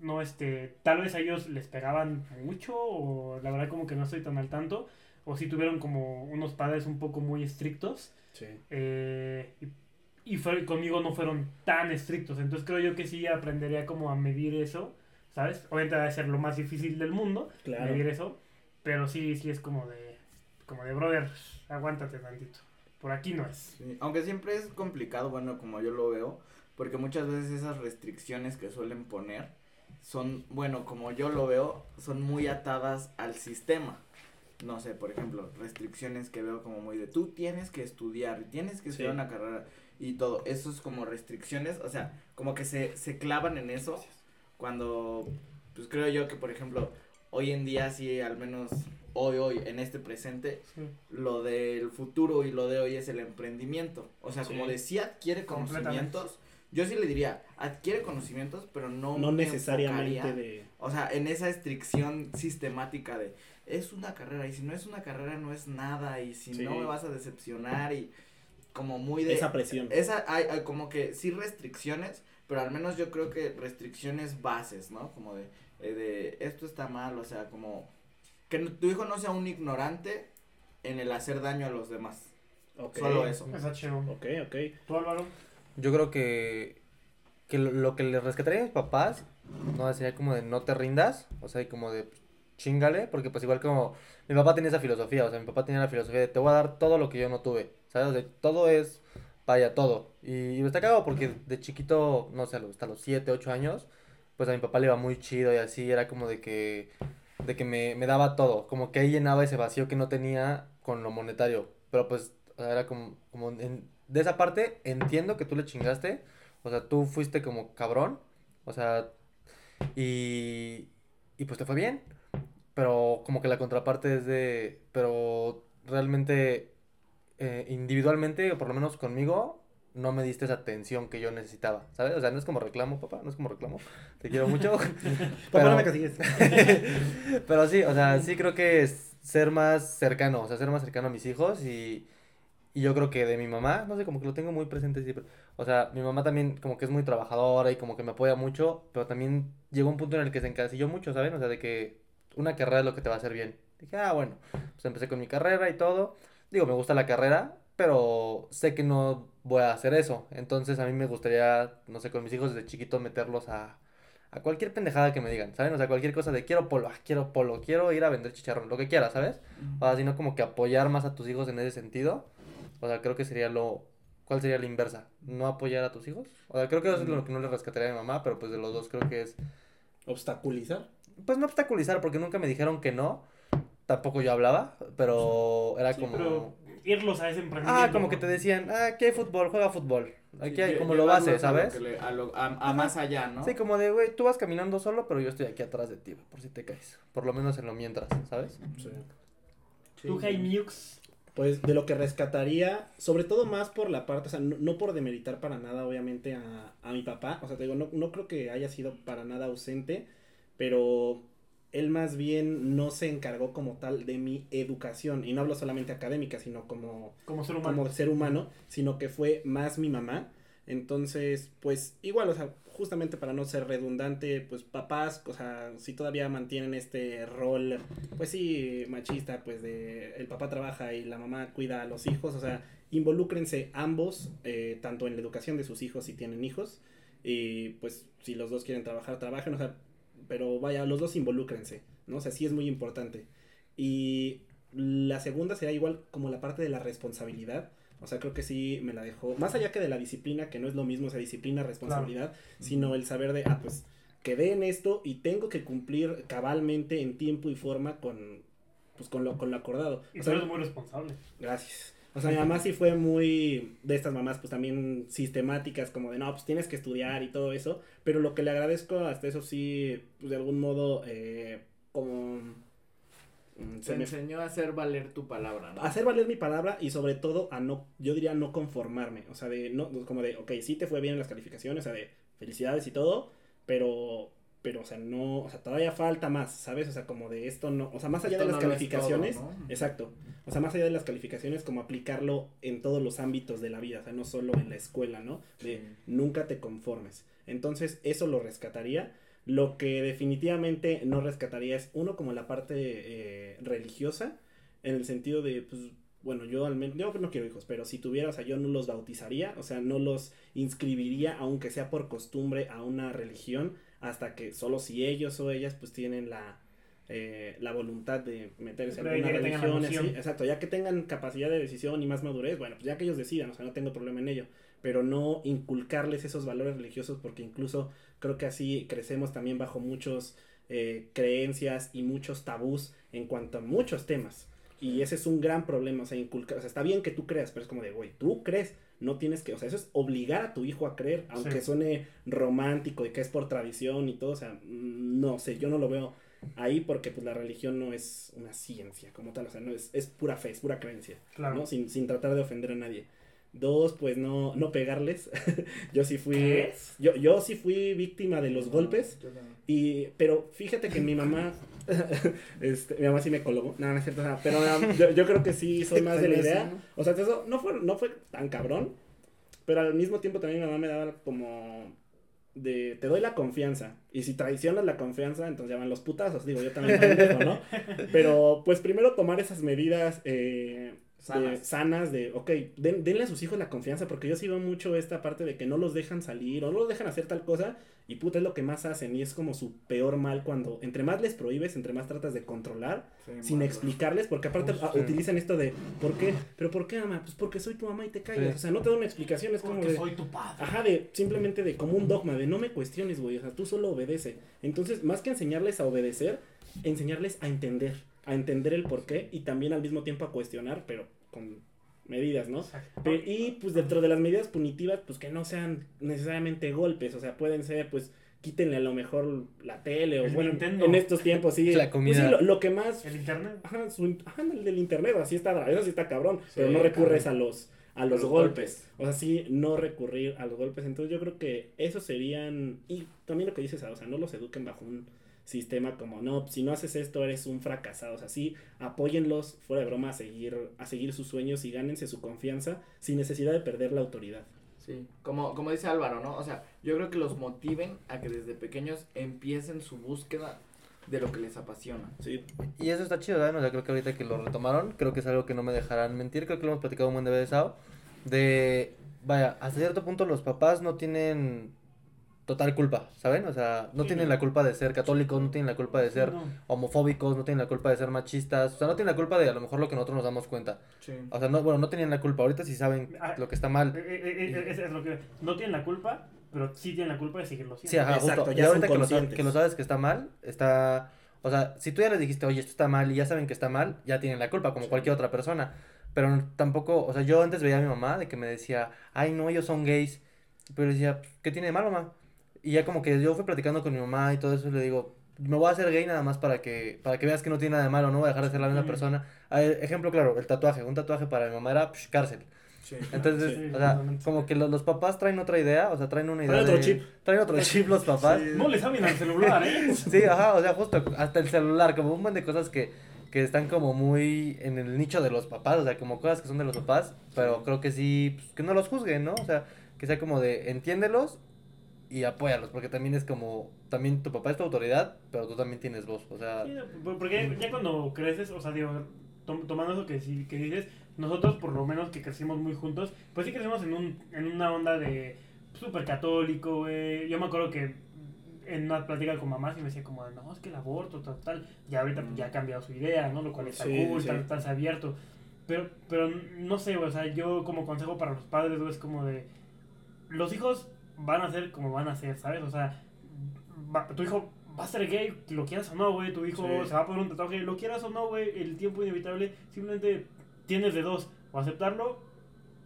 no este, tal vez a ellos les pegaban mucho o la verdad como que no estoy tan al tanto o si tuvieron como unos padres un poco muy estrictos Sí. eh, y, y fue- conmigo no fueron tan estrictos. Entonces creo yo que sí aprendería como a medir eso, ¿sabes? Obviamente va a ser lo más difícil del mundo, Claro. medir eso, pero sí, sí es como de, como de brother, aguántate tantito. Por aquí no es. Sí, Aunque siempre es complicado, bueno, como yo lo veo, porque muchas veces esas restricciones que suelen poner son, bueno, como yo lo veo, son muy atadas al sistema. No sé, por ejemplo, restricciones que veo como muy de tú tienes que estudiar, tienes que estudiar Sí. una carrera y todo. Eso es como restricciones, o sea, como que se, se clavan en eso cuando, pues creo yo que, por ejemplo, hoy en día sí, al menos hoy, hoy, en este presente, Sí. lo del futuro y lo de hoy es el emprendimiento. O sea, Sí. como de sí adquiere conocimientos, yo sí le diría, adquiere conocimientos, pero no No me necesariamente de... O sea, en esa estricción sistemática de es una carrera y si no es una carrera no es nada y si Sí. no me vas a decepcionar y como muy de... Esa presión. Esa, hay, hay como que sí restricciones, pero al menos yo creo que restricciones bases, ¿no? Como de, eh, de esto está mal, o sea, como que tu hijo no sea un ignorante en el hacer daño a los demás. Ok. Solo eso. Está chido. Ok, ok. ¿Tú, Álvaro? Yo creo que, que lo, lo que le rescataría a mis papás, no sería como de no te rindas, o sea, y como de chingale, porque pues igual como mi papá tenía esa filosofía, o sea, mi papá tenía la filosofía de te voy a dar todo lo que yo no tuve, ¿sabes? O sea, todo es, vaya, todo. Y, y me está cagado porque de chiquito, no sé, hasta los 7, 8 años, pues a mi papá le iba muy chido y así, era como de que, de que me, me daba todo, como que ahí llenaba ese vacío que no tenía con lo monetario, pero pues o sea, era como, como en- de esa parte entiendo que tú le chingaste, o sea, tú fuiste como cabrón, o sea, y, y pues te fue bien, pero como que la contraparte es de, pero realmente eh, individualmente, o por lo menos conmigo, no me diste esa atención que yo necesitaba, ¿sabes? O sea, no es como reclamo, papá, no es como reclamo, te quiero mucho. Papá, no pero, me castigues. pero sí, o sea, sí creo que es ser más cercano, o sea, ser más cercano a mis hijos y, y yo creo que de mi mamá, no sé, como que lo tengo muy presente siempre. O sea, mi mamá también como que es muy trabajadora y como que me apoya mucho, pero también llegó un punto en el que se encasilló mucho, ¿saben? O sea, de que una carrera es lo que te va a hacer bien. Dije, ah, bueno, pues empecé con mi carrera y todo. Digo, me gusta la carrera, pero sé que no voy a hacer eso. Entonces a mí me gustaría, no sé, con mis hijos desde chiquitos meterlos a, a cualquier pendejada que me digan, ¿saben? O sea, cualquier cosa de quiero polo, ah, quiero polo, quiero ir a vender chicharrón, lo que quieras, ¿sabes? O sea, sino como que apoyar más a tus hijos en ese sentido. O sea, creo que sería lo... ¿Cuál sería la inversa? ¿No apoyar a tus hijos? O sea, creo que eso es lo que no le rescataría a mi mamá, pero pues de los dos creo que es... Obstaculizar. Pues no obstaculizar, porque nunca me dijeron que no. Tampoco yo hablaba, pero era Sí, como... pero irlos a ese emprendimiento. Ah, como que te decían, ah, aquí hay fútbol, juega fútbol. Aquí hay como lo base, a lo ¿sabes? le- a, lo- a- a más allá, ¿no? Sí, como de, güey, tú vas caminando solo, pero yo estoy aquí atrás de ti, por si te caes. Por lo menos en lo mientras, ¿sabes? Sí. Sí. Tú, Jaimiux. Pues de lo que rescataría, sobre todo más por la parte, o sea, no, no por demeritar para nada, obviamente, a, a mi papá. O sea, te digo, no, no creo que haya sido para nada ausente, pero él más bien no se encargó como tal de mi educación. Y no hablo solamente académica, sino como Como ser humano. como ser humano, sino que fue más mi mamá. Entonces, pues igual, o sea, justamente para no ser redundante, pues papás, o sea, si todavía mantienen este rol, pues sí, machista, pues de el papá trabaja y la mamá cuida a los hijos, o sea, involúcrense ambos, eh, tanto en la educación de sus hijos si tienen hijos, y pues si los dos quieren trabajar, trabajen, o sea, pero vaya, los dos involúcrense, ¿no? O sea, sí es muy importante. Y la segunda será igual como la parte de la responsabilidad. O sea, creo que sí me la dejó. Más allá que de la disciplina, que no es lo mismo esa disciplina, responsabilidad, sino el saber de, ah, pues quedé en esto y tengo que cumplir cabalmente en tiempo y forma con, pues, con, lo, con lo acordado. Y O sea, eres muy responsable. Gracias. O sea, mi mamá sí fue muy de estas mamás, pues también sistemáticas, como de no, pues tienes que estudiar y todo eso. Pero lo que le agradezco, hasta eso sí, pues de algún modo, eh, como. mm, Te se me- enseñó a hacer valer tu palabra, ¿no? hacer valer mi palabra y sobre todo a no, yo diría no conformarme. O sea, de no, como de, ok, sí te fue bien en las calificaciones, o sea, de felicidades y todo, pero. Pero, o sea, no, o sea, todavía falta más, ¿sabes? O sea, como de esto no, o sea, más allá Esto de las no calificaciones, todo, ¿no? Exacto. O sea, más allá de las calificaciones, como aplicarlo en todos los ámbitos de la vida, o sea, no solo en la escuela, ¿no? De Sí. nunca te conformes. Entonces, eso lo rescataría. Lo que definitivamente no rescataría es, uno, como la parte eh, religiosa, en el sentido de, pues, bueno, yo al menos, yo no quiero hijos, pero si tuviera, o sea, yo no los bautizaría, o sea, no los inscribiría, aunque sea por costumbre, a una religión, hasta que solo si ellos o ellas, pues, tienen la, eh, la voluntad de meterse en alguna religión, así, exacto, ya que tengan capacidad de decisión y más madurez, bueno, pues ya que ellos decidan, o sea, no tengo problema en ello, pero no inculcarles esos valores religiosos porque incluso creo que así crecemos también bajo muchos eh, creencias y muchos tabús en cuanto a muchos temas. Y ese es un gran problema, o sea, inculcar, o sea, está bien que tú creas, pero es como de, güey, tú crees, no tienes que, o sea, eso es obligar a tu hijo a creer, aunque Sí. suene romántico y que es por tradición y todo, o sea, mm, no sé, yo no lo veo ahí porque pues la religión no es una ciencia como tal, o sea, no es, es pura fe, es pura creencia, Claro. ¿no? Sin, sin tratar de ofender a nadie. Dos, pues no, no pegarles. yo sí fui. Yo, yo sí fui víctima de los golpes. Y, pero fíjate que mi mamá, este, mi mamá sí me colgó, no, no es cierto, pero um, yo, yo creo que sí soy más de la idea, o sea, eso no fue, no fue tan cabrón, pero al mismo tiempo también mi mamá me daba como de, te doy la confianza, y si traicionas la confianza, entonces ya van los putazos, digo, yo también pendejo, ¿no? Pero, pues primero tomar esas medidas, eh, de- Sanas. sanas de, ok, den- denle a sus hijos la confianza, porque yo sí veo mucho esta parte de que no los dejan salir o no los dejan hacer tal cosa, y puta es lo que más hacen, y es como su peor mal cuando, entre más les prohíbes, entre más tratas de controlar, Sí, sin explicarles, porque aparte ah, utilizan esto de, ¿por qué? ¿Pero por qué, mamá? Pues porque soy tu mamá y te callas, Sí. o sea, no te doy una explicación, es como Porque de... soy tu padre. Ajá, de simplemente de como un dogma, de no me cuestiones, güey, o sea, tú solo obedece. Entonces, más que enseñarles a obedecer, enseñarles a entender, a entender el porqué y también al mismo tiempo a cuestionar, pero con medidas, ¿no? Exacto. Pe- y pues dentro de las medidas punitivas, pues que no sean necesariamente golpes, o sea, pueden ser, pues, quítenle a lo mejor la tele o El bueno, Nintendo. en estos tiempos, sí. La pues, sí, comida. lo, lo que más... El internet. Ajá, su- ajá, el del internet, así está, eso sí está cabrón, Sí, pero no recurres cabrón. a los a los los golpes. O sea, sí, no recurrir a los golpes. Entonces yo creo que esos serían, y también lo que dices, o sea, no los eduquen bajo un sistema como, no, si no haces esto eres un fracasado. O sea, sí, apóyenlos, fuera de broma, a seguir, a seguir sus sueños y gánense su confianza sin necesidad de perder la autoridad. Sí, como, como dice Álvaro, ¿no? O sea, yo creo que los motiven a que desde pequeños empiecen su búsqueda de lo que les apasiona. Sí, Y eso está chido, ¿verdad? O sea, creo que ahorita que lo retomaron, creo que es algo que no me dejarán mentir, creo que lo hemos platicado un buen de veces, de, vaya, hasta cierto punto los papás no tienen total culpa, ¿saben? O sea, no Sí, tienen no. la culpa de ser católicos, no tienen la culpa de ser No. homofóbicos, no tienen la culpa de ser machistas, o sea, no tienen la culpa de a lo mejor lo que nosotros nos damos cuenta. Sí. O sea, no, bueno, no tenían la culpa, ahorita sí saben Ah, lo que está mal. Eh, eh, eh, es lo que no tienen la culpa, pero sí tienen la culpa de seguirlo Sí, haciendo. ajá, Exacto, justo. ya y ahorita que lo, sabes, que lo sabes que está mal, está... O sea, si tú ya les dijiste, oye, esto está mal y ya saben que está mal, ya tienen la culpa, como cualquier otra persona. Pero tampoco, o sea, yo antes veía a mi mamá de que me decía, ay, no, ellos son gays. Pero le decía, ¿qué tiene de mal, mamá? Y ya como que yo fui platicando con mi mamá y todo eso, y le digo, me voy a hacer gay nada más para que, para que veas que no tiene nada de malo, no voy a dejar de ser la misma persona. A ver, ejemplo claro, el tatuaje. Un tatuaje para mi mamá era psh, cárcel. Sí. Entonces, Sí, o sea, como que lo- los papás traen otra idea, o sea, traen una idea Traen otro de- chip. Traen otro chip los papás. Sí. No le saben al celular, ¿eh? Sí, ajá, o sea, justo hasta el celular, como un montón de cosas que, que están como muy en el nicho de los papás, o sea, como cosas que son de los papás, pero creo que sí, pues, que no los juzguen, ¿no? O sea, que sea como de entiéndelos y apóyalos, porque también es como, también tu papá es tu autoridad, pero tú también tienes voz, o sea, Sí, Porque ya cuando creces, o sea, digo, tom- tomando eso que, sí- que dices, nosotros por lo menos que crecimos muy juntos, pues sí crecimos en, un, en una onda de súper católico, güey. Yo me acuerdo que en una plática con mamá sí me decía como, no, es que el aborto, tal, tal. Y ahorita pues, ya ha cambiado su idea, ¿no? Lo cual está Sí, cool, sí. tal, tal, se ha abierto. Pero, pero no sé, güey, o sea, yo como consejo para los padres, güey, es como de, los hijos van a ser como van a ser, ¿sabes? O sea, va- tu hijo va a ser gay, lo quieras o no, güey, tu hijo Sí. se va a poner un tatuaje, lo quieras o no, güey, el tiempo inevitable, simplemente tienes de dos, o aceptarlo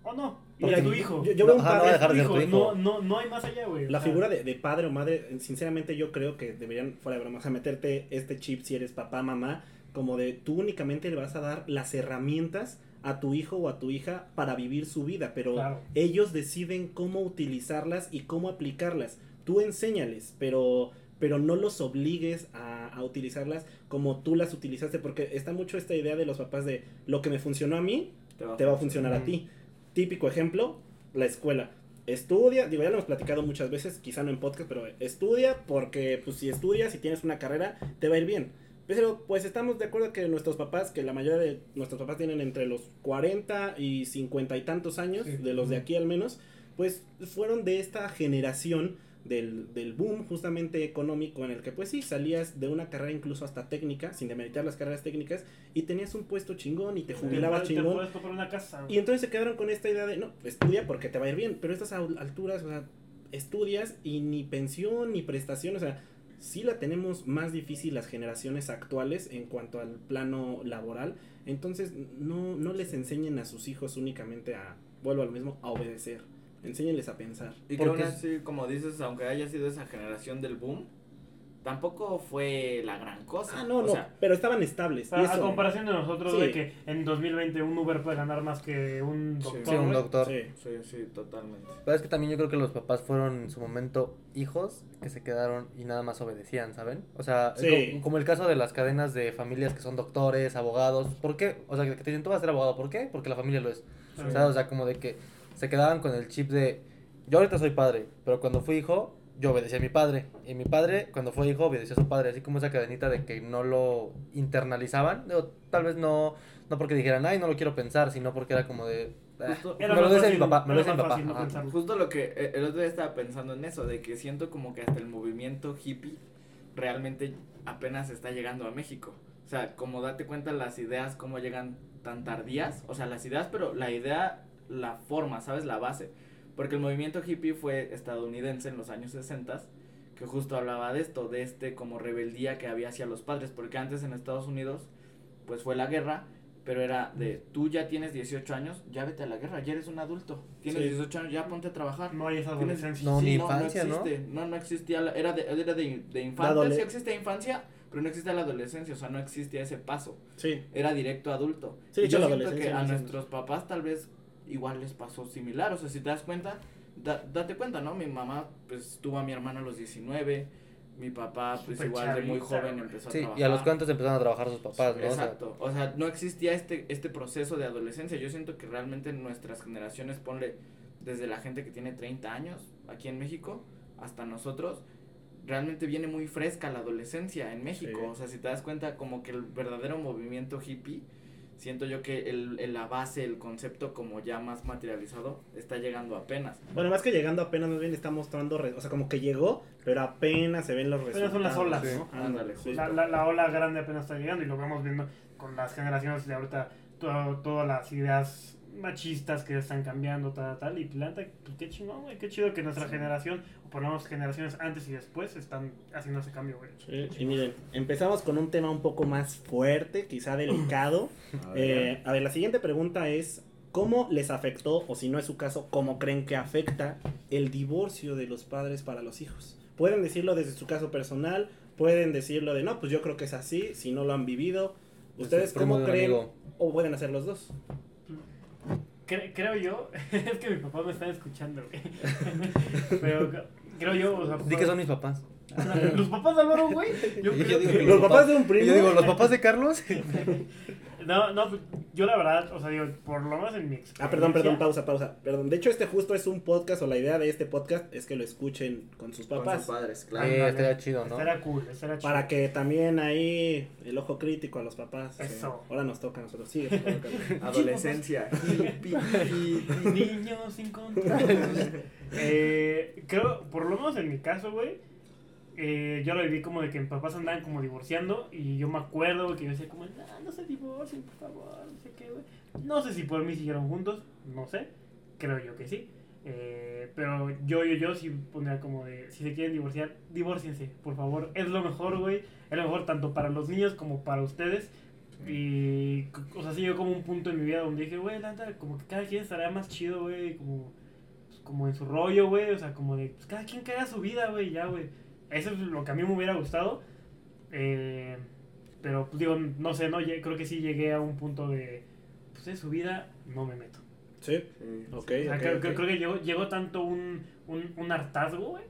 o no. Y es tu hijo. yo- yo veo un Ajá, no a padre- dejar de Tu hijo, hijo. No, no, no hay más allá, güey. o La sea, figura de, de padre o madre, sinceramente yo creo que deberían, fuera de broma, o sea, meterte este chip si eres papá, mamá, como de tú únicamente le vas a dar las herramientas a tu hijo o a tu hija para vivir su vida, pero Claro. ellos deciden cómo utilizarlas y cómo aplicarlas. Tú enséñales, pero, pero no los obligues a, a utilizarlas como tú las utilizaste, porque está mucho esta idea de los papás de lo que me funcionó a mí, te va a funcionar a ti. Típico ejemplo, la escuela. Estudia, digo, ya lo hemos platicado muchas veces, quizá no en podcast, pero estudia porque pues si estudias y tienes una carrera, te va a ir bien. Pero pues estamos de acuerdo que nuestros papás, que la mayoría de nuestros papás tienen entre los 40 y 50 y tantos años, Sí. de los de aquí al menos, pues fueron de esta generación del, del boom justamente económico en el que pues sí, salías de una carrera incluso hasta técnica, sin demeritar las carreras técnicas, y tenías un puesto chingón y te jubilabas chingón. una casa. Y entonces se quedaron con esta idea de, no, estudia porque te va a ir bien, pero a estas al- alturas, o sea, estudias y ni pensión ni prestación, o sea, sí la tenemos más difícil las generaciones actuales en cuanto al plano laboral, entonces no, no les enseñen a sus hijos únicamente a, vuelvo a lo mismo, a obedecer, enséñenles a pensar. Y que aún Porque- así, como dices, aunque haya sido esa generación del boom, tampoco fue la gran cosa. Ah, no, o no, sea, pero estaban estables. y A, comparación de nosotros, Sí. de que en 2020 un Uber puede ganar más que un Sí. doctor. Sí, un güey. doctor. Sí. sí, sí, totalmente. Pero es que también yo creo que los papás fueron en su momento hijos que se quedaron y nada más obedecían, ¿saben? O sea, Sí. como, como el caso de las cadenas de familias que son doctores, abogados. ¿Por qué? O sea, que te dicen, tú vas a ser abogado. ¿Por qué? Porque la familia lo es. Sí. O sea, o sea, como de que se quedaban con el chip de, yo ahorita soy padre, pero cuando fui hijo, yo obedecía a mi padre. Y mi padre, cuando fue hijo, obedeció a su padre. Así como esa cadenita de que no lo internalizaban. Digo, tal vez no, no porque dijeran, ay, no lo quiero pensar, sino porque era como de... "Ah, Justo- me lo dice mi papá, me lo dice mi papá. no. Justo lo que eh, el otro día estaba pensando en eso, de que siento como que hasta el movimiento hippie realmente apenas está llegando a México. O sea, como date cuenta las ideas, cómo llegan tan tardías, o sea, las ideas, pero la idea, la forma, ¿sabes? La base. Porque el movimiento hippie fue estadounidense en los años 60, que justo hablaba de esto, de este como rebeldía que había hacia los padres, porque antes en Estados Unidos, pues fue la guerra, pero era de, tú ya tienes 18 años, ya vete a la guerra, ya eres un adulto, tienes Sí. 18 años, ya ponte a trabajar. No hay esa adolescencia. No, ni infancia, ¿no? existe, ¿no? No, existía, la- era de, era de, de infancia, sí existía infancia, pero no existía la adolescencia, o sea, no existía ese paso, Sí. era directo adulto. Sí, Y yo siento que a no es- nuestros papás tal vez igual les pasó similar, o sea, si te das cuenta, da- date cuenta, ¿no? Mi mamá, pues, tuvo a mi hermano a los 19, mi papá, pues, igual de muy joven empezó a Sí, trabajar. y a los cuantos empezaron a trabajar sus papás, ¿no? Exacto, o sea, no existía este, este proceso de adolescencia. Yo siento que realmente nuestras generaciones, ponle desde la gente que tiene 30 años aquí en México hasta nosotros, realmente viene muy fresca la adolescencia en México. Sí. O sea, si te das cuenta, como que el verdadero movimiento hippie, siento yo que el, el- la base, el concepto como ya más materializado, está llegando apenas. Bueno, más que llegando apenas, más bien está mostrando, re- o sea, como que llegó, pero apenas se ven los Apenas resultados. son las olas, Sí. ¿no? Ándale, justo. La, la, la ola grande apenas está llegando y lo vemos viendo con las generaciones de ahorita, todo- todas las ideas machistas que están cambiando, tal, tal, y planta, pues qué chingón, güey, qué chido que nuestra generación, o por lo menos generaciones antes y después, están haciendo ese cambio, güey. Sí, y miren, empezamos con un tema un poco más fuerte, quizá delicado. A ver. Eh, a ver, la siguiente pregunta es, ¿cómo les afectó, o si no es su caso, cómo creen que afecta el divorcio de los padres para los hijos? Pueden decirlo desde su caso personal, pueden decirlo de, no, pues yo creo que es así, si no lo han vivido. ¿Ustedes cómo creen? amigo. O pueden hacer los dos. Cre- creo yo, es que mi papá me está escuchando, güey. Pero creo yo, o sea, Di que son mis papás. los papás de Álvaro, güey. Yo Y yo creo digo que- que Los papás de un primo. yo digo, ¿los papás de Carlos? No, no, yo la verdad, o sea, digo, por lo menos en mi Ah, perdón, perdón, experiencia- pausa, pausa. Perdón. De hecho, este justo es un podcast o la idea de este podcast es que lo escuchen con sus Con papás. sus padres, Sí, claro. Ándale. estaría chido, ¿no? Estaría cool, estaría chido. Para que también ahí el ojo crítico a los papás. Eso. eh, ahora nos toca a nosotros. Carlos. Adolescencia. Niños sin control. eh, creo, por lo menos en mi caso, güey, eh, yo lo viví como de que mis papás andaban como divorciando y yo me acuerdo, güey, que yo decía como, no, no se divorcien, por favor, no sé qué, güey. No sé si por mí siguieron juntos, no sé, creo yo que sí. Eh, pero yo, yo, yo sí pondría como de, si se quieren divorciar, divórciense, por favor. Es lo mejor, güey. Es lo mejor tanto para los niños como para ustedes. Y, o sea, sí llegó como un punto en mi vida donde dije, güey, la neta, como que cada quien estará más chido, güey, como, pues, como en su rollo, güey, o sea, como de, pues cada quien que haga su vida, güey, ya, güey. Eso es lo que a mí me hubiera gustado. Eh, pero, pues digo, no sé, no, creo que sí llegué a un punto de, pues en su vida no me meto. Sí, Sí. ok. O sea, creo, ok. creo- que llegó, llegó tanto un, un, un hartazgo, güey.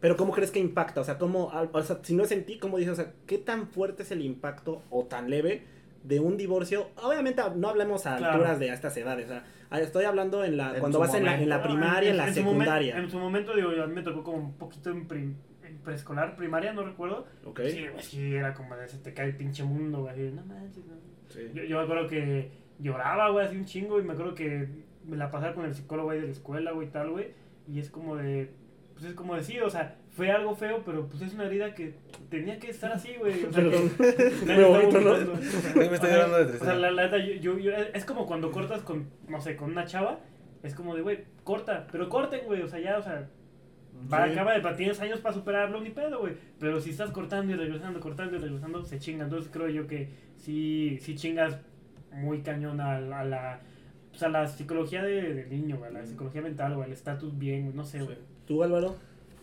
Pero ¿cómo crees que impacta? O sea, ¿cómo, al- o sea, si no es en ti, ¿cómo dices? O sea, ¿qué tan fuerte es el impacto o tan leve de un divorcio? Obviamente no hablamos a Claro. alturas de estas edades. O sea, ah, estoy hablando en la, En cuando vas en la, en la momento. primaria, en, la su momen- secundaria. en su momento, digo, a mí me tocó como un poquito en, prim- preescolar, primaria, no recuerdo. Ok. Sí, güey, sí, era como de se te cae el pinche mundo, güey. así No manches, no. Sí. Yo, yo me acuerdo que lloraba, güey, así un chingo. Y me acuerdo que me la pasaba con el psicólogo, güey, de la escuela, güey, tal, güey. Y es como de. Pues es como decir, o sea, fue algo feo, pero pues es una herida que tenía que estar así, güey. O sea, Perdón. Ay, me estoy llorando de O sea, tristeza. la, neta, yo, yo, yo- es como cuando cortas con, no sé, con una chava. Es como de, güey, corta, pero corten, güey. O sea, ya, o sea, va, Sí. acaba de, tienes años para superarlo, ni pedo, güey. Pero si estás cortando y regresando, cortando y regresando, se chinga. Entonces creo yo que sí, sí chingas muy cañón a, la- a la, pues, a la psicología de- del niño, güey, a la psicología mental, güey, al estatus bien, güey, no sé, güey. ¿Tú, Álvaro?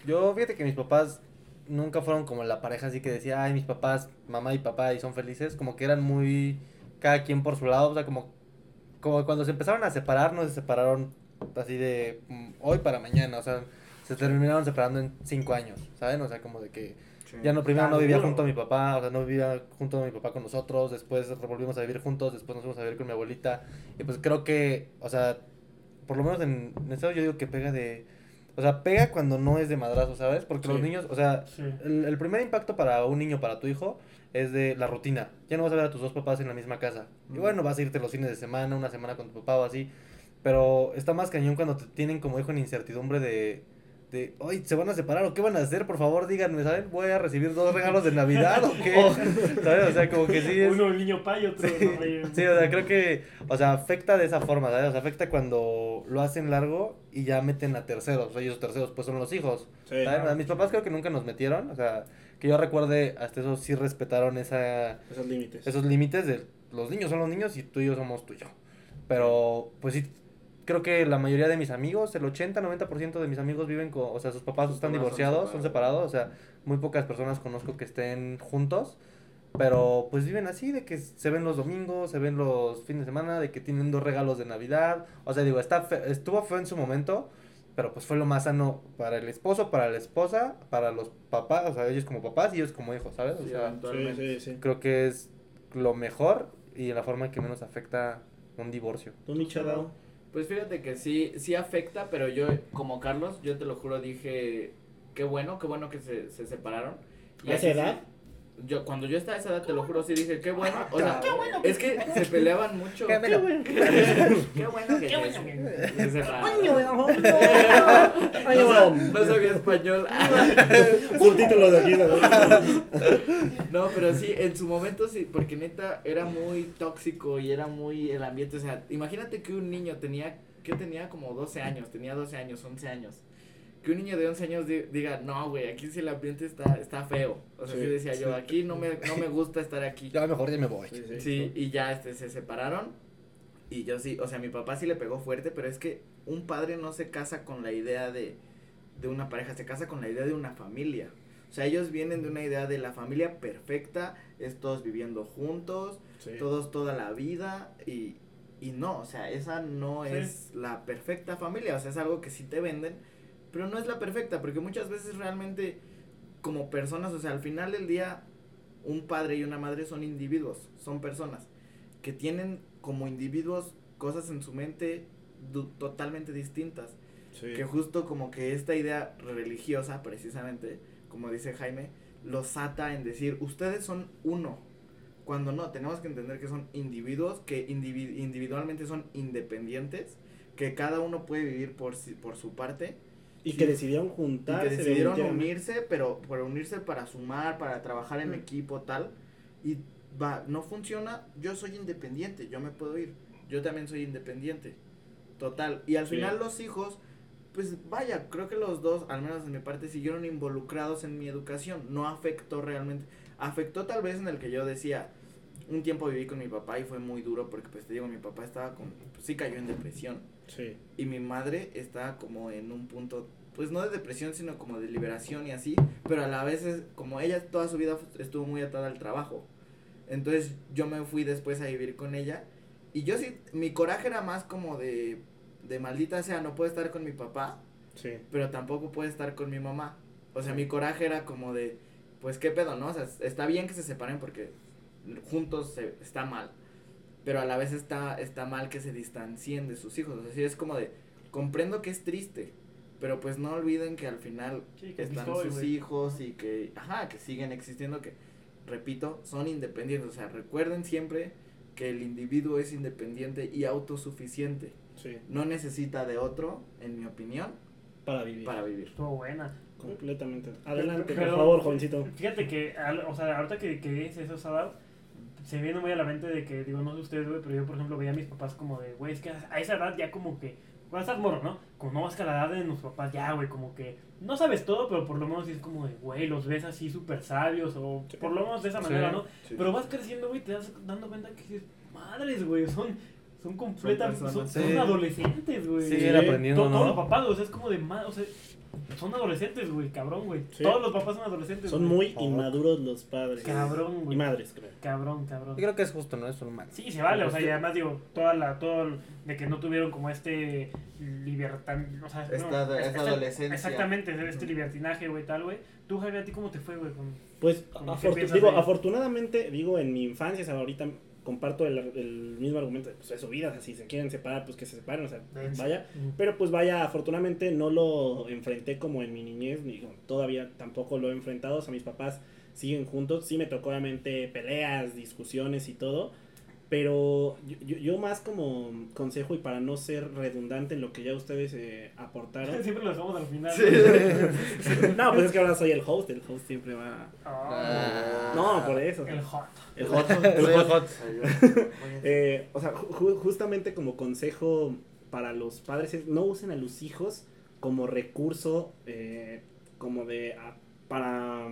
Yo, fíjate que mis papás nunca fueron como la pareja así que decía, ay, mis papás, mamá y papá, y son felices. Como que eran muy, cada quien por su lado, o sea, como, como cuando se empezaron a separar, no se separaron así de mm, hoy para mañana, o sea, se terminaron separando en cinco años, ¿saben? O sea, como de que ya no, primero Está no vivía duro. junto a mi papá, o sea, no vivía junto a mi papá con nosotros, después volvimos a vivir juntos, después nos fuimos a vivir con mi abuelita, y pues creo que, o sea, por lo menos en, en estado yo digo que pega de, o sea, pega cuando no es de madrazo, ¿sabes? Porque los niños, o sea, Sí. el, el primer impacto para un niño, para tu hijo, es de la rutina. Ya no vas a ver a tus dos papás en la misma casa. Y Mm. bueno, vas a irte los fines de semana, una semana con tu papá o así. Pero está más cañón cuando te tienen como hijo en incertidumbre de, hoy se van a separar o qué van a hacer, por favor díganme, ¿saben? Voy a recibir dos regalos de Navidad o qué. ¿Sabes? O sea, como que sí es... Uno el niño pay, otro Sí, no sí, o sea, creo que, o sea, afecta de esa forma, ¿sabes? O sea, afecta cuando lo hacen largo y ya meten a terceros, o sea, esos terceros pues son los hijos, Sí. ¿sabes? A mis papás creo que nunca nos metieron, o sea, que yo recuerde, hasta eso sí respetaron esa, Esos límites. esos límites de los niños son los niños y tú y yo somos tú y yo. Pero, pues sí, creo que la mayoría de mis amigos, el 80-90% de mis amigos viven con, o sea, sus papás Sus están papás son divorciados, son separados, separados. o sea, muy pocas personas conozco que estén juntos. Pero pues viven así, de que se ven los domingos, se ven los fines de semana, de que tienen dos regalos de Navidad. O sea, digo, está fe- estuvo feo en su momento, pero pues fue lo más sano para el esposo, para la esposa, para los papás, o sea, ellos como papás y ellos como hijos, ¿sabes? O Sí, sea. Sí, sí, sí. creo que es lo mejor y la forma en que menos afecta un divorcio. ¿Tú, Micha, Dao? Pues fíjate que sí, sí afecta, pero yo, como Carlos, yo te lo juro, dije, qué bueno, qué bueno que se, se separaron. ¿A esa edad? sí- yo, cuando yo estaba a esa edad, te lo juro, sí dije, qué bueno. O sea, es que se peleaban mucho. Qué bueno. Qué bueno que Qué bueno que- No, bueno. sab- no sabía español. Subtítulos de aquí. ¿no? No, pero sí, en su momento sí, porque neta era muy tóxico y era muy el ambiente. O sea, imagínate que un niño tenía, que tenía como 12 años, tenía 12 años, 11 años. Que un niño de 11 años di- diga, no, güey, aquí sí el ambiente está, está feo. O sea, sí, Sí, decía yo, sí. aquí no me, no me gusta estar aquí. Ya mejor ya me voy. Sí, y ya este, se separaron. Y yo sí, o sea, mi papá sí le pegó fuerte, pero es que un padre no se casa con la idea de, de una pareja, se casa con la idea de una familia. O sea, ellos vienen de una idea de la familia perfecta, es todos viviendo juntos, Sí. todos toda la vida y, y no, o sea, esa no Sí. es la perfecta familia, o sea, es algo que sí te venden, pero no es la perfecta, porque muchas veces realmente como personas, o sea, al final del día un padre y una madre son individuos, son personas que tienen como individuos cosas en su mente totalmente distintas Sí. que justo como que esta idea religiosa, precisamente, como dice Jaime, los ata en decir, ustedes son uno. Cuando no, tenemos que entender que son individuos, que indivi- individualmente son independientes, que cada uno puede vivir por, si- por su parte, Y sí. que decidieron y juntarse. que decidieron unirse, pero para unirse para sumar, para trabajar en Mm. equipo, tal, y va, no funciona, yo soy independiente, yo me puedo ir, yo también soy independiente, total, y al Sí. final los hijos, pues vaya, creo que los dos, al menos de mi parte, siguieron involucrados en mi educación, no afectó realmente, afectó tal vez en el que yo decía, un tiempo viví con mi papá y fue muy duro porque pues te digo, mi papá estaba con, pues, sí cayó en depresión, Sí. y mi madre estaba como en un punto, pues no de depresión, sino como de liberación y así, pero a la vez es como ella toda su vida estuvo muy atada al trabajo. Entonces yo me fui después a vivir con ella y yo sí, mi coraje era más como de, de maldita sea, no puedo estar con mi papá, Sí. pero tampoco puedo estar con mi mamá. O sea, mi coraje era como de, pues qué pedo, ¿no? O sea, está bien que se separen porque juntos se, está mal, pero a la vez está, está mal que se distancien de sus hijos. O sea, sí es como de, comprendo que es triste, pero pues no olviden que al final Sí, que aquí están estoy, sus hijos y que, ajá, que siguen existiendo, que, repito, son independientes. O sea, recuerden siempre que el individuo es independiente y autosuficiente. Sí. No necesita de otro, en mi opinión, Para vivir. para vivir. Estuvo buena. Completamente. Adelante, Pero- por favor, jovencito. Fíjate que, al- o sea, ahorita que, que dices eso, Sadao, se viene muy a la mente de que, digo, no sé ustedes, güey, pero yo, por ejemplo, veía a mis papás como de, güey, es que a esa edad ya como que, cuando estás morro, ¿no? Como no vas que a la edad de nuestros papás, ya, güey, como que, no sabes todo, pero por lo menos sí es como de, güey, los ves así súper sabios, o Sí. por lo menos de esa Sí. manera, ¿no? Pero vas creciendo, güey, te das dando cuenta que dices, madres, güey, son, son completamente, son, son Sí. adolescentes, güey. Siguen aprendiendo, To- Todos los ¿no? papás, o sea, es como de, ma- o sea, son adolescentes, güey, cabrón, güey. Sí. Todos los papás son adolescentes. Son güey. muy inmaduros los padres. Cabrón, Y güey. madres, creo. Cabrón, cabrón. Yo creo que es justo, ¿no? Es normal. Sí, se vale, o sea, y además digo, toda la, todo el- de que no tuvieron como este libertad, o sea, Esta- no, esta adolescencia. Exactamente, este libertinaje, güey, tal, güey. Tú, Javi, ¿a ti cómo te fue, güey? Con... Pues, afortunadamente, digo, en mi infancia, o sea, ahorita comparto el, el mismo argumento, de, pues es su vida, o sea, si se quieren separar, pues que se separen, o sea, vaya. Pero pues vaya, afortunadamente no lo enfrenté como en mi niñez, ni todavía tampoco lo he enfrentado, o sea, mis papás siguen juntos, sí me tocó obviamente peleas, discusiones y todo, pero yo, yo- más como consejo y para no ser redundante en lo que ya ustedes eh, aportaron. Siempre lo dejamos al final. Sí. güey. no, pues es que ahora soy el host, el host siempre va... Ah, No, por eso. el hot. El hot. El el hot. hot. Eh, o sea, ju- justamente como consejo para los padres es no usen a los hijos como recurso, eh, como de, a- para,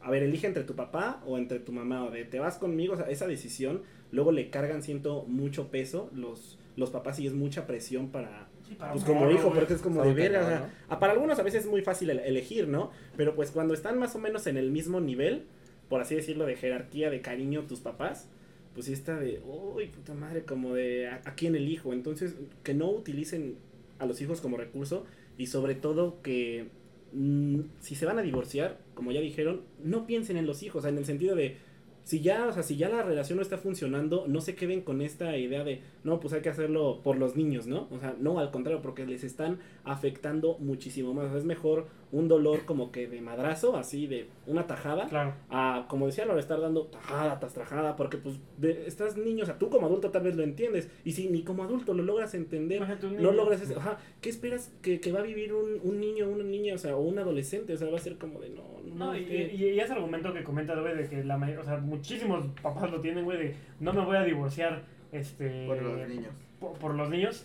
a ver, elige entre tu papá o entre tu mamá, o de, te vas conmigo, o sea, esa decisión, luego le cargan, siento, mucho peso, los, los papás y es mucha presión para, Sí, para pues como hijo, porque es como de verga, o cañón, sea, ah, para algunos a veces es muy fácil el- elegir, ¿no? Pero pues cuando están más o menos en el mismo nivel, por así decirlo, de jerarquía, de cariño tus papás, pues sí está de, uy, puta madre, como de, ¿a, a quién elijo? Entonces, que no utilicen a los hijos como recurso y sobre todo que mm, si se van a divorciar, como ya dijeron, no piensen en los hijos, o sea, en el sentido de, si ya, o sea, si ya la relación no está funcionando, no se queden con esta idea de, no, pues hay que hacerlo por los niños, ¿no? O sea, no, al contrario, porque les están afectando muchísimo más. O sea, es mejor un dolor como que de madrazo, así de una tajada, Claro. a, como decía Laura, estar dando tajada tras tajada, porque pues de- estás niño, o sea, tú como adulto tal vez lo entiendes, y si ni como adulto lo logras entender, no logras eso, ajá, ¿qué esperas que, que va a vivir un, un niño, una niña, o sea, o un adolescente? O sea, va a ser como de, no, no, No, y, es que- y- y ese argumento que comentas, güey, de que la may- o sea, muchísimos papás lo tienen, güey, de no me voy a divorciar, este... Por los niños. Por, por los niños.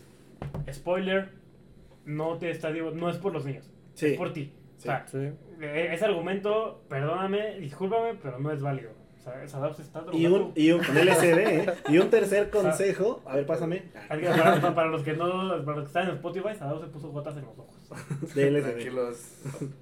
Spoiler, no te está, digo, no es por los niños, sí, es por ti. O Sí. sea, Sí. e- ese argumento, perdóname, discúlpame, pero no es válido. O sea, Sadaf está y drogando. un, y un, con LSD, ¿eh? y un tercer consejo, a ver, pásame, Para, para- los que no, para los que están en Spotify, Sadaf se puso gotas en los ojos. de LSD. Tranquilos.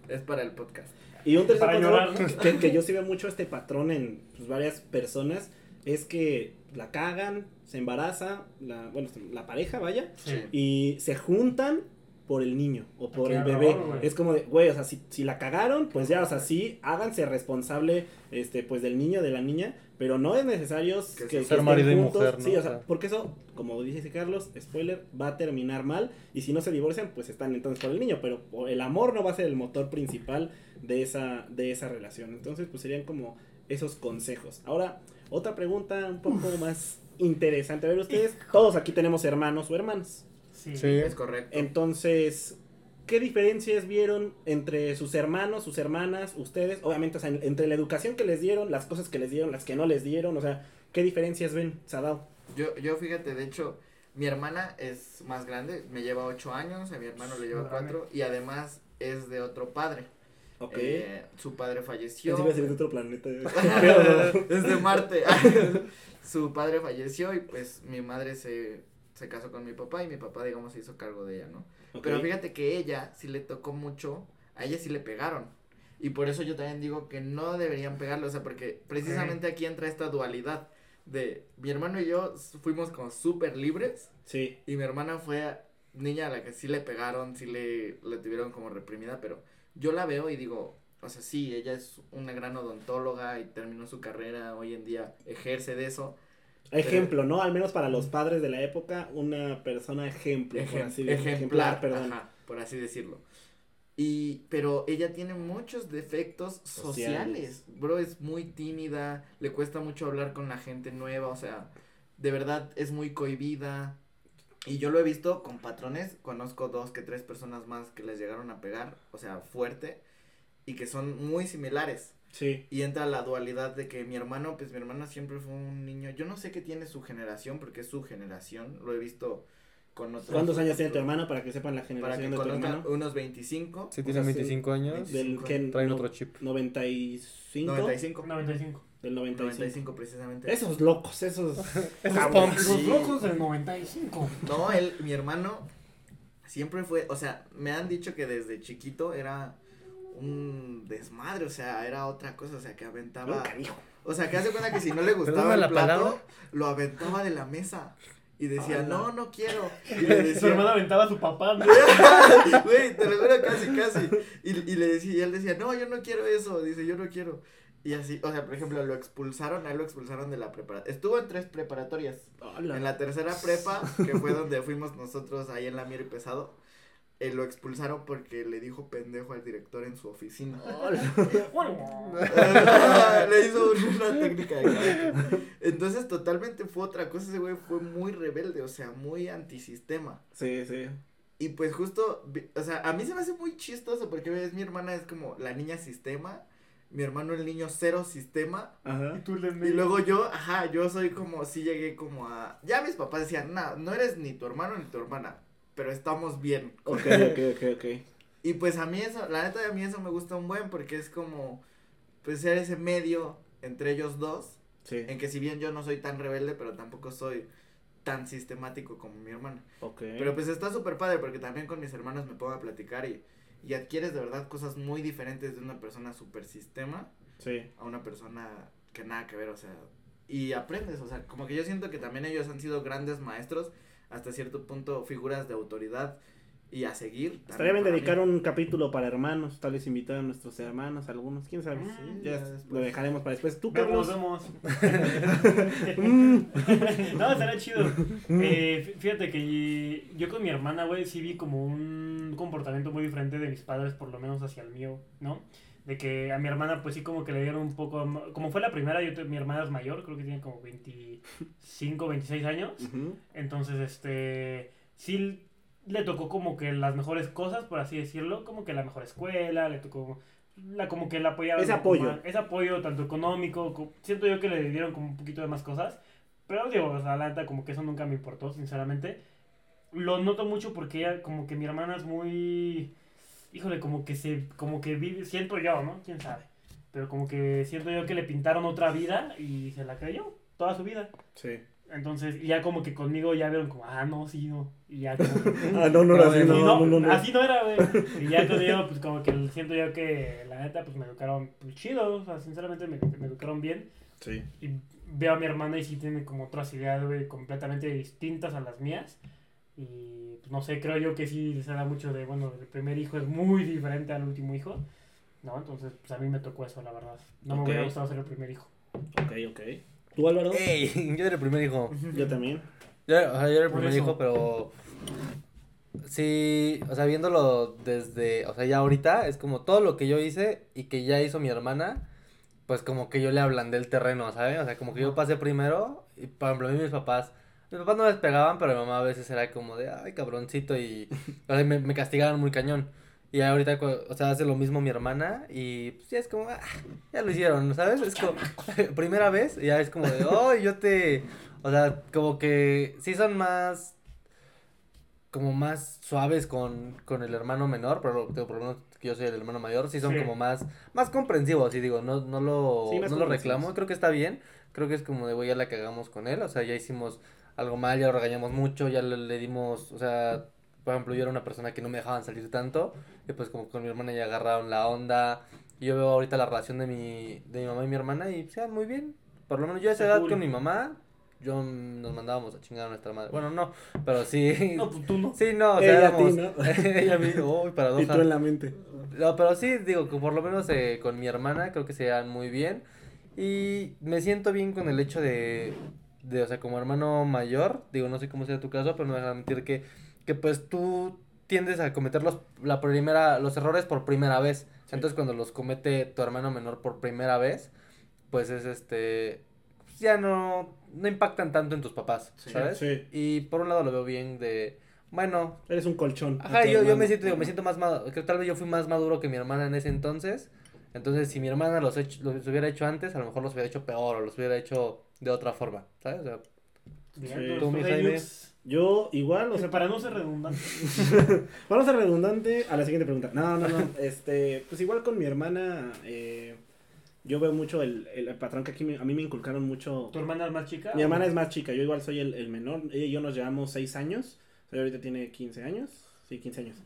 Es para el podcast. Y un tercer Para consejo que, que yo sí veo mucho este patrón en pues, varias personas es que la cagan, se embaraza, la, bueno, la pareja, vaya, Sí. y se juntan por el niño o por Qué el bebé. horror, es como de, güey, o sea, si, si la cagaron, pues ya, o sea, sí, háganse responsable, este, pues del niño, de la niña, pero no es necesario Que que, ser estén marido y juntos. mujer, ¿no? Sí, o sea. porque eso, como dice Carlos, spoiler, va a terminar mal, y si no se divorcian, pues están entonces por el niño, pero el amor no va a ser el motor principal de esa, de esa relación. Entonces, pues serían como esos consejos. Ahora, otra pregunta un poco más interesante. A ver, ustedes, todos aquí tenemos hermanos o hermanas. Sí. Sí. Es correcto. Entonces, ¿qué diferencias vieron entre sus hermanos, sus hermanas, ustedes? Obviamente, o sea, en- entre la educación que les dieron, las cosas que les dieron, las que no les dieron, o sea, ¿qué diferencias ven, Sadao? Yo, yo fíjate, de hecho, mi hermana es más grande, me lleva ocho años, a mi hermano le lleva Más grande. cuatro y además es de otro padre. Ok. Eh, su padre falleció. Ser de otro planeta. es de Marte. su padre falleció y pues mi madre se, se casó con mi papá y mi papá, digamos, se hizo cargo de ella, ¿no? Pero fíjate que ella sí le tocó mucho, a ella sí le pegaron. Y por eso yo también digo que no deberían pegarle, o sea, porque precisamente aquí entra esta dualidad de mi hermano y yo fuimos como súper libres Sí. y mi hermana fue niña a la que sí le pegaron, sí le, le tuvieron como reprimida, pero yo la veo y digo, o sea, sí, ella es una gran odontóloga y terminó su carrera, hoy en día ejerce de eso. Ejemplo, ¿no? Al menos para los padres de la época, una persona ejemplo, por así decirlo. ejemplar, perdón. ajá, por así decirlo. Y, pero ella tiene muchos defectos Sociales. sociales. Bro, es muy tímida, le cuesta mucho hablar con la gente nueva, o sea, de verdad es muy cohibida. Y yo lo he visto con patrones, conozco dos que tres personas más que les llegaron a pegar, o sea, fuerte, y que son muy similares. Sí. Y entra la dualidad de que mi hermano, pues mi hermano siempre fue un niño, yo no sé qué tiene su generación, porque es su generación, lo he visto con otros. ¿Cuántos años tiene tu hermano para que sepan la Para que generación de tu hermano? unos 25. Si O tienen sea, sí. 25 años, Del que traen no- otro chip. 95. 95. 95. Del 95. 95 precisamente. Esos locos, esos. Esos punks. Los locos del 95. No, él, mi hermano, siempre fue, o sea, me han dicho que desde chiquito era un desmadre, o sea, era otra cosa, o sea, que aventaba, o sea, que hace cuenta que si no le gustaba el la plato, palabra. lo aventaba de la mesa. Y decía, no, no quiero. Y le Su hermano aventaba a su papá. ¿no? Güey, te lo juro casi, casi. Y, y le decía, y él decía, no, yo no quiero eso. Dice, yo no quiero. Y así, o sea, por ejemplo, lo expulsaron, a él lo expulsaron de la preparatoria. Estuvo en tres preparatorias. En la tercera prepa, que fue donde fuimos nosotros ahí en la Mier y Pesado, eh, lo expulsaron porque le dijo pendejo al director en su oficina. Le hizo una técnica de. Entonces, totalmente fue otra cosa. Ese güey fue muy rebelde, o sea, muy antisistema. Sí, sí. Y pues justo, o sea, a mí se me hace muy chistoso porque ves, mi hermana es como la niña sistema, mi hermano el niño cero sistema, Ajá. tú le y luego yo, ajá, yo soy como, sí llegué como a, ya mis papás decían, no, no eres ni tu hermano ni tu hermana, pero estamos bien. Ok, ok, ok, ok. Y pues a mí eso, la neta a mí eso me gusta un buen porque es como, pues ser ese medio entre ellos dos, Sí. en que si bien yo no soy tan rebelde, pero tampoco soy tan sistemático como mi hermana. Ok. Pero pues está súper padre porque también con mis hermanos me pongo a platicar y, y adquieres de verdad cosas muy diferentes de una persona súper sistema Sí. a una persona que nada que ver, o sea, y aprendes, o sea, como que yo siento que también ellos han sido grandes maestros, hasta cierto punto figuras de autoridad y a seguir. Estaría bien dedicar mí. un capítulo para hermanos, tal vez invitar a nuestros hermanos, algunos, quién sabe. Sí, ya lo dejaremos para después. Tú, Carlos. vemos. Mm. no, estaría chido. Eh, fí- fíjate que yo con mi hermana, güey, sí vi como un comportamiento muy diferente de mis padres, por lo menos hacia el mío, ¿no? De que a mi hermana, pues sí, como que le dieron un poco. Como fue la primera, yo mi hermana es mayor, creo que tiene como 25, 26 años. Entonces, este, sí le tocó como que las mejores cosas, por así decirlo, como que la mejor escuela, le tocó la como que la apoyaron. Ese apoyo. más, ese apoyo tanto económico, co- siento yo que le dieron como un poquito de más cosas, pero digo, o sea, la neta como que eso nunca me importó, sinceramente. Lo noto mucho porque ella, como que mi hermana es muy, híjole, como que se, como que vive, siento yo, ¿no? ¿Quién sabe? Pero como que siento yo que le pintaron otra vida y se la creyó toda su vida. Sí. Entonces, ya como que conmigo ya vieron como, ah, no, sí, no. Y ya como Ah, no, no, era así, sí, no, no, no, no. así no era, güey. Y ya conmigo, pues como que siento yo que, la neta, pues me educaron pues, chido. O sea, sinceramente me, me educaron bien. Sí. Y veo a mi hermana y sí tiene como otras ideas, güey, completamente distintas a las mías. Y pues, no sé, creo yo que sí se da mucho de, bueno, el primer hijo es muy diferente al último hijo. ¿No? Entonces, pues a mí me tocó eso, la verdad. No me hubiera gustado ser el primer hijo. Ok, ok. ¿Tú, Álvaro? Ey, yo era el primer hijo. Yo también. Yo, o sea, yo era el primer hijo, pero sí, o sea, viéndolo desde, o sea, ya ahorita es como todo lo que yo hice y que ya hizo mi hermana, pues como que yo le ablandé el terreno, ¿sabes? O sea, como que yo pasé primero y, por ejemplo, a mí mis papás, mis papás no les pegaban, pero mi mamá a veces era como de, ay, cabroncito, y, o sea, me, me castigaban muy cañón. Y ahorita, o sea, hace lo mismo mi hermana y pues ya es como, ah, ya lo hicieron, ¿sabes? Es como, primera vez, y ya es como de, oh, yo te, o sea, como que sí son más, como más suaves con, con el hermano menor, pero lo menos que yo soy el hermano mayor, sí son Sí. como más, más comprensivos, y digo, no, no lo, Sí, no lo reclamo, creo que está bien, creo que es como de, güey, ya la cagamos con él, o sea, ya hicimos algo mal, ya lo regañamos mucho, ya le, le dimos, o sea, por ejemplo, yo era una persona que no me dejaban salir tanto, y pues como con mi hermana ya agarraron la onda, y yo veo ahorita la relación de mi, de mi mamá y mi hermana, y o sea, muy bien, por lo menos yo a esa edad cool. con mi mamá, yo nos mandábamos a chingar a nuestra madre, bueno, no, pero sí, No, pues tú no. sí, no, o sea, Ella a ti, éramos, ¿no? ella a mí, uy, Y paradoja. tú en la mente. No, pero sí, digo, que por lo menos eh, con mi hermana creo que se llevan muy bien. Y me siento bien con el hecho de, de, o sea, como hermano mayor, digo, no sé cómo sea tu caso, pero no me deja mentir que, que pues tú tiendes a cometer los, la primera, los errores por primera vez. Sí. Entonces cuando los comete tu hermano menor por primera vez, pues es este, pues, ya no, no impactan tanto en tus papás, Sí. ¿sabes? Sí. Y por un lado lo veo bien de, bueno, Eres un colchón. Ajá, yo, yo me siento, digo, me siento más maduro, que tal vez yo fui más maduro que mi hermana en ese entonces, entonces si mi hermana los, hecho- los hubiera hecho antes, a lo mejor los hubiera hecho peor o los hubiera hecho de otra forma, ¿sabes? O sea, Bien, Sí. entonces, Tú, mi pues, Jaime. Lux, Yo igual, o sea, para no ser redundante. Vamos a ser redundante a la siguiente pregunta. No, no, no. Este, pues igual con mi hermana, eh, yo veo mucho el, el patrón que aquí me- a mí me inculcaron mucho. ¿Tu hermana es más chica? Mi hermana es más chica, yo igual soy el, el menor. Ella y yo nos llevamos 6 años. O sea, ahorita tiene 15 años. sí, 15 años.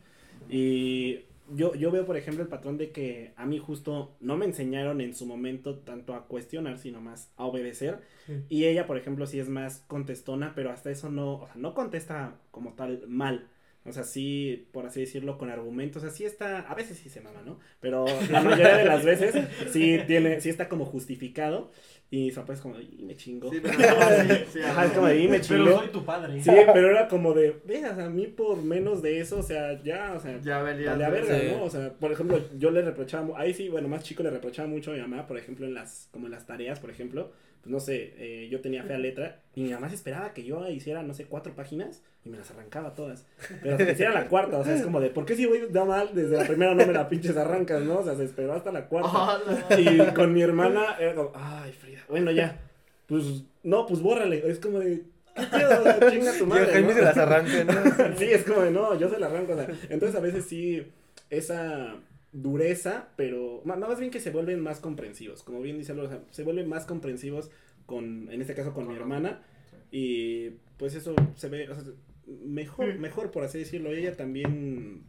Y yo, yo veo, por ejemplo, el patrón de que a mí justo no me enseñaron en su momento tanto a cuestionar, sino más a obedecer. Sí. Y ella, por ejemplo, sí es más contestona, pero hasta eso no, o sea, no contesta como tal mal. O sea, sí, por así decirlo, con argumentos. Así está, a veces sí se mama, ¿no? Pero la mayoría de las veces sí tiene, sí está como justificado. Y su papá es como, y me chingó. Sí, pero sí, sí, Ajá, es como y me Pero chingó. soy tu padre. Sí, pero era como de, veas, a mí por menos de eso, o sea, ya, o sea, Ya valía. Vale, a verga, Sí. ¿no? O sea, por ejemplo, yo le reprochaba, ahí sí, bueno, más chico le reprochaba mucho a mi mamá, por ejemplo, en las, como en las tareas, por ejemplo, pues no sé, eh, yo tenía fea letra y mi mamá se esperaba que yo hiciera, no sé, cuatro páginas y me las arrancaba todas. Pero hasta que hiciera la cuarta, o sea, es como de, ¿por qué si voy da mal desde la primera no me la pinches arrancas, no? O sea, se esperó hasta la cuarta. Hola. Y con mi hermana era como, ay, Frida, bueno, ya, pues, no, pues bórrale, es como de, ¿qué pedo? O sea, chinga tu madre, el Jaime ¿no? se las arranca, ¿no? sí, es como de, no, yo se la arranco. o sea, entonces a veces sí, esa dureza, pero ma- más bien que se vuelven más comprensivos. Como bien dice Álvaro, o sea, se vuelven más comprensivos con, en este caso con mi hermana. Y pues eso se ve, o sea, mejor, Mm. mejor por así decirlo. Ella también,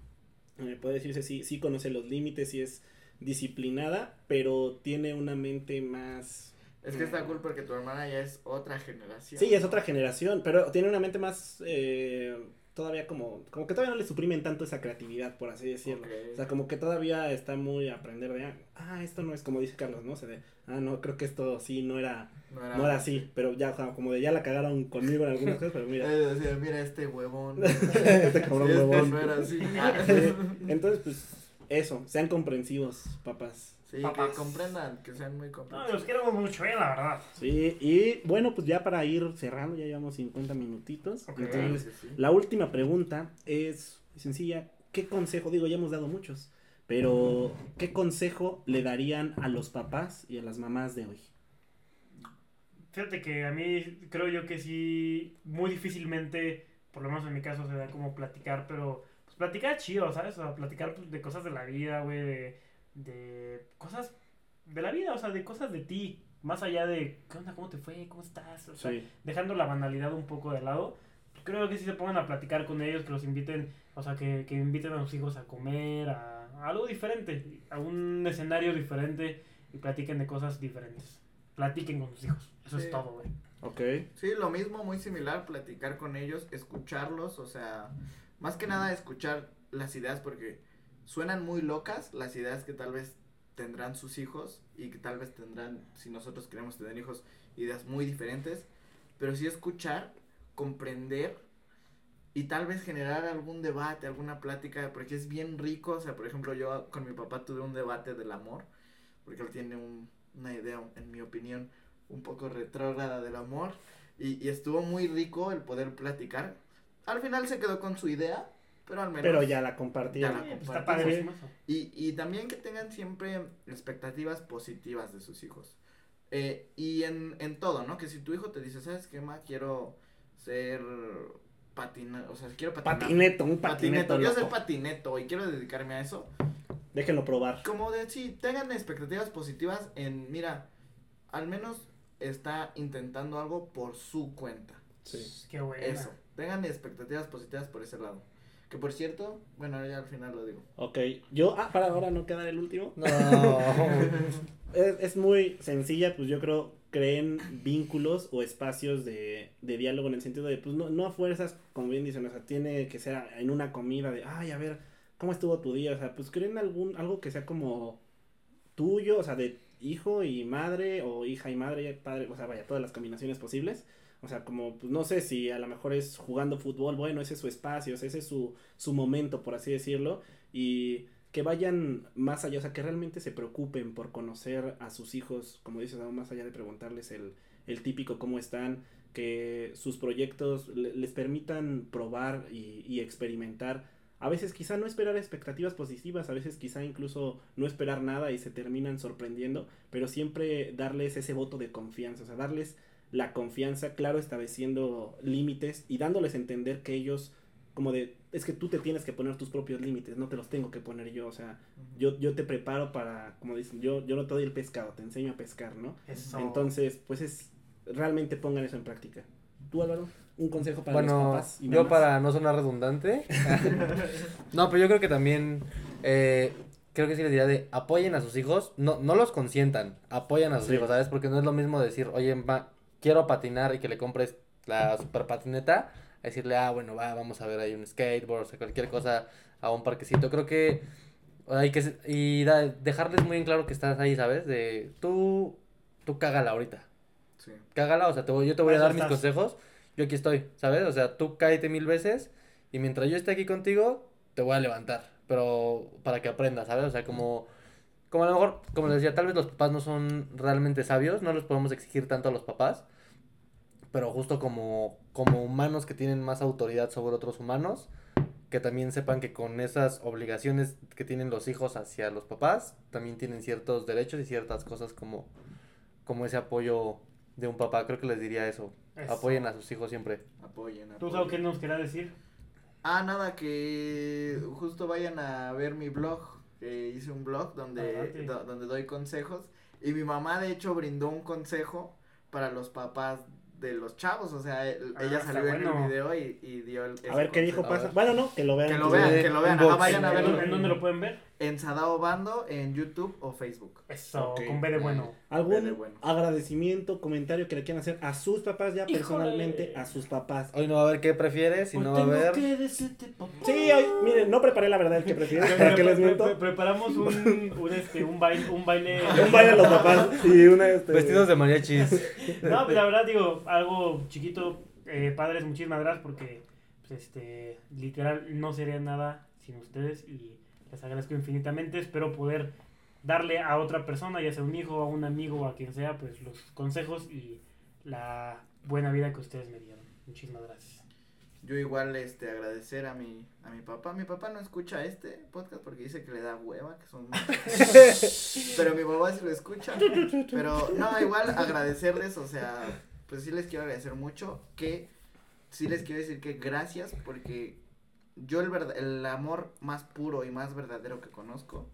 eh, puede decirse, sí, sí conoce los límites, sí es disciplinada, pero tiene una mente más... Es que está cool porque tu hermana ya es otra generación. Sí, es otra generación, pero tiene una mente más eh, todavía como, como que todavía no le suprimen tanto esa creatividad, por así decirlo. O sea, como que todavía está muy a aprender de, ah, esto no es como dice Carlos, ¿no? O sea, de, ah, no, creo que esto sí no era, No era, no era así, pero ya, o sea, como de ya la cagaron conmigo en algunas cosas, pero mira, mira este huevón. este cabrón este huevón. no era así. Sí, Entonces, pues, eso, sean comprensivos, papás. Sí, Papás. que comprendan, que sean muy No, comprensivos. los queremos mucho, eh, la verdad. Sí, y bueno, pues ya para ir cerrando, ya llevamos 50 minutitos. Ok. Entonces, Sí, sí. La última pregunta es sencilla. ¿Qué consejo, digo, ya hemos dado muchos, pero qué consejo le darían a los papás y a las mamás de hoy? Fíjate que a mí creo yo que sí, muy difícilmente, por lo menos en mi caso, se da como platicar, pero pues platicar chido, ¿sabes? O sea, platicar pues, de cosas de la vida, güey, de, de cosas de la vida, o sea, de cosas de ti, más allá de, ¿qué onda? ¿Cómo te fue? ¿Cómo estás? O sea, Sí, dejando la banalidad un poco de lado, creo que sí se pongan a platicar con ellos, que los inviten, o sea, que, que inviten a sus hijos a comer, a, a algo diferente, a un escenario diferente y platiquen de cosas diferentes. Platiquen con sus hijos, eso Sí. es todo, güey. ok. Sí, lo mismo, muy similar, platicar con ellos, escucharlos, o sea, más que nada escuchar las ideas porque suenan muy locas las ideas que tal vez tendrán sus hijos y que tal vez tendrán, si nosotros queremos tener hijos, ideas muy diferentes, pero sí escuchar, comprender y tal vez generar algún debate, alguna plática, porque es bien rico, o sea, por ejemplo, yo con mi papá tuve un debate del amor, porque él tiene un- una idea, en mi opinión, un poco retrógrada del amor, y, y estuvo muy rico el poder platicar. Al final se quedó con su idea, pero al menos... Pero ya la compartieron. Ya la Sí, está eso. Y, y también que tengan siempre expectativas positivas de sus hijos. Eh, y en, en todo, ¿no? Que si tu hijo te dice, ¿sabes qué, ma? Quiero ser patina, o sea, quiero patinar. Patineto, un Patineto, patineto. quiero ser patineto y quiero dedicarme a eso. Déjenlo probar. Como de, sí, tengan expectativas positivas en, mira, al menos está intentando algo por su cuenta. Sí. Qué bueno. Eso, tengan expectativas positivas por ese lado. Que por cierto, bueno, ya al final lo digo. Ok, yo, ah, para ahora no quedar el último. No. Es, es muy sencilla, pues yo creo, creen vínculos o espacios de, de diálogo en el sentido de, pues no, no a fuerzas, como bien dicen, o sea, tiene que ser en una comida de, ay, a ver, ¿cómo estuvo tu día? O sea, pues creen algún, algo que sea como tuyo, o sea, de hijo y madre, o hija y madre, padre, o sea, vaya, todas las combinaciones posibles. O sea, como, pues no sé si a lo mejor es jugando fútbol, bueno, ese es su espacio, ese es su, su momento, por así decirlo. Y que vayan más allá, o sea, que realmente se preocupen por conocer a sus hijos, como dices, ¿no? más allá de preguntarles el, el típico cómo están, que sus proyectos le- les permitan probar y, y experimentar. A veces quizá no esperar expectativas positivas, a veces quizá incluso no esperar nada y se terminan sorprendiendo, pero siempre darles ese voto de confianza, o sea, darles la confianza, claro, estableciendo límites y dándoles a entender que ellos, como de, es que tú te tienes que poner tus propios límites, no te los tengo que poner yo, o sea, yo, yo te preparo para, como dicen, yo, yo no te doy el pescado, te enseño a pescar, ¿no? Eso. Entonces, pues es, realmente pongan eso en práctica. ¿Tú, Álvaro? Un consejo para bueno, los papás. y yo para no sonar redundante. no, pero yo creo que también, eh, creo que sí les diría de apoyen a sus hijos, no, no los consientan, apoyan a sus Sí. hijos, ¿sabes? Porque no es lo mismo decir, oye, va, quiero patinar y que le compres la super patineta, a decirle, ah, bueno, va, vamos a ver ahí un skateboard, o sea, cualquier cosa, a un parquecito. Creo que hay que, y da- dejarles muy en claro que estás ahí, ¿sabes? De, tú, tú cágala ahorita Sí. cágala, o sea, te voy- yo te voy a dar mis consejos, yo aquí estoy, ¿sabes? O sea, tú cáete mil veces y mientras yo esté aquí contigo, te voy a levantar, pero para que aprendas, ¿sabes? O sea, como, como a lo mejor, como les decía, tal vez los papás no son realmente sabios, no los podemos exigir tanto a los papás, pero justo como, como humanos que tienen más autoridad sobre otros humanos, que también sepan que con esas obligaciones que tienen los hijos hacia los papás, también tienen ciertos derechos y ciertas cosas como, como ese apoyo de un papá. Creo que les diría eso. Eso. Apoyen a sus hijos siempre. Apoyen, ¿Tú sabes qué nos quería decir? Ah, nada, que justo vayan a ver mi blog. Que hice un blog donde, do- donde doy consejos. Y mi mamá, de hecho, brindó un consejo para los papás de los chavos. O sea, el- Ah, ella salió en el bueno. video y, y dio el. A ver qué dijo consejo. Pasa. ver. Bueno, no, que lo vean. Que lo vean, Sí, que lo vean. Ajá, vayan a ¿En, verlo en dónde lo pueden ver? En Sadao Bando, en YouTube o Facebook. Eso, con B de bueno. ¿Algún bueno. agradecimiento, comentario que le quieran hacer a sus papás ya Híjole. personalmente, a sus papás? Hoy no va a ver qué prefieres y no va a ver. Sí, hoy, miren, no preparé la verdad el que prefieres, para que les miento. pre- preparamos un, un, este, un baile, un baile. Un baile a los papás y una este. Vestidos de mariachis. No, pues la verdad digo, algo chiquito, eh, padres, muchísimas gracias porque, pues, este, literal, no sería nada sin ustedes y les agradezco infinitamente. Espero poder darle a otra persona, ya sea un hijo, a un amigo o a quien sea, pues los consejos y la buena vida que ustedes me dieron. Muchísimas gracias. Yo igual este agradecer a mi a mi papá. Mi papá no escucha este podcast porque dice que le da hueva, que son Pero mi papá sí lo escucha. Pero no, igual agradecerles, o sea, pues sí les quiero agradecer mucho que sí les quiero decir que gracias porque yo el verdad el amor más puro y más verdadero que conozco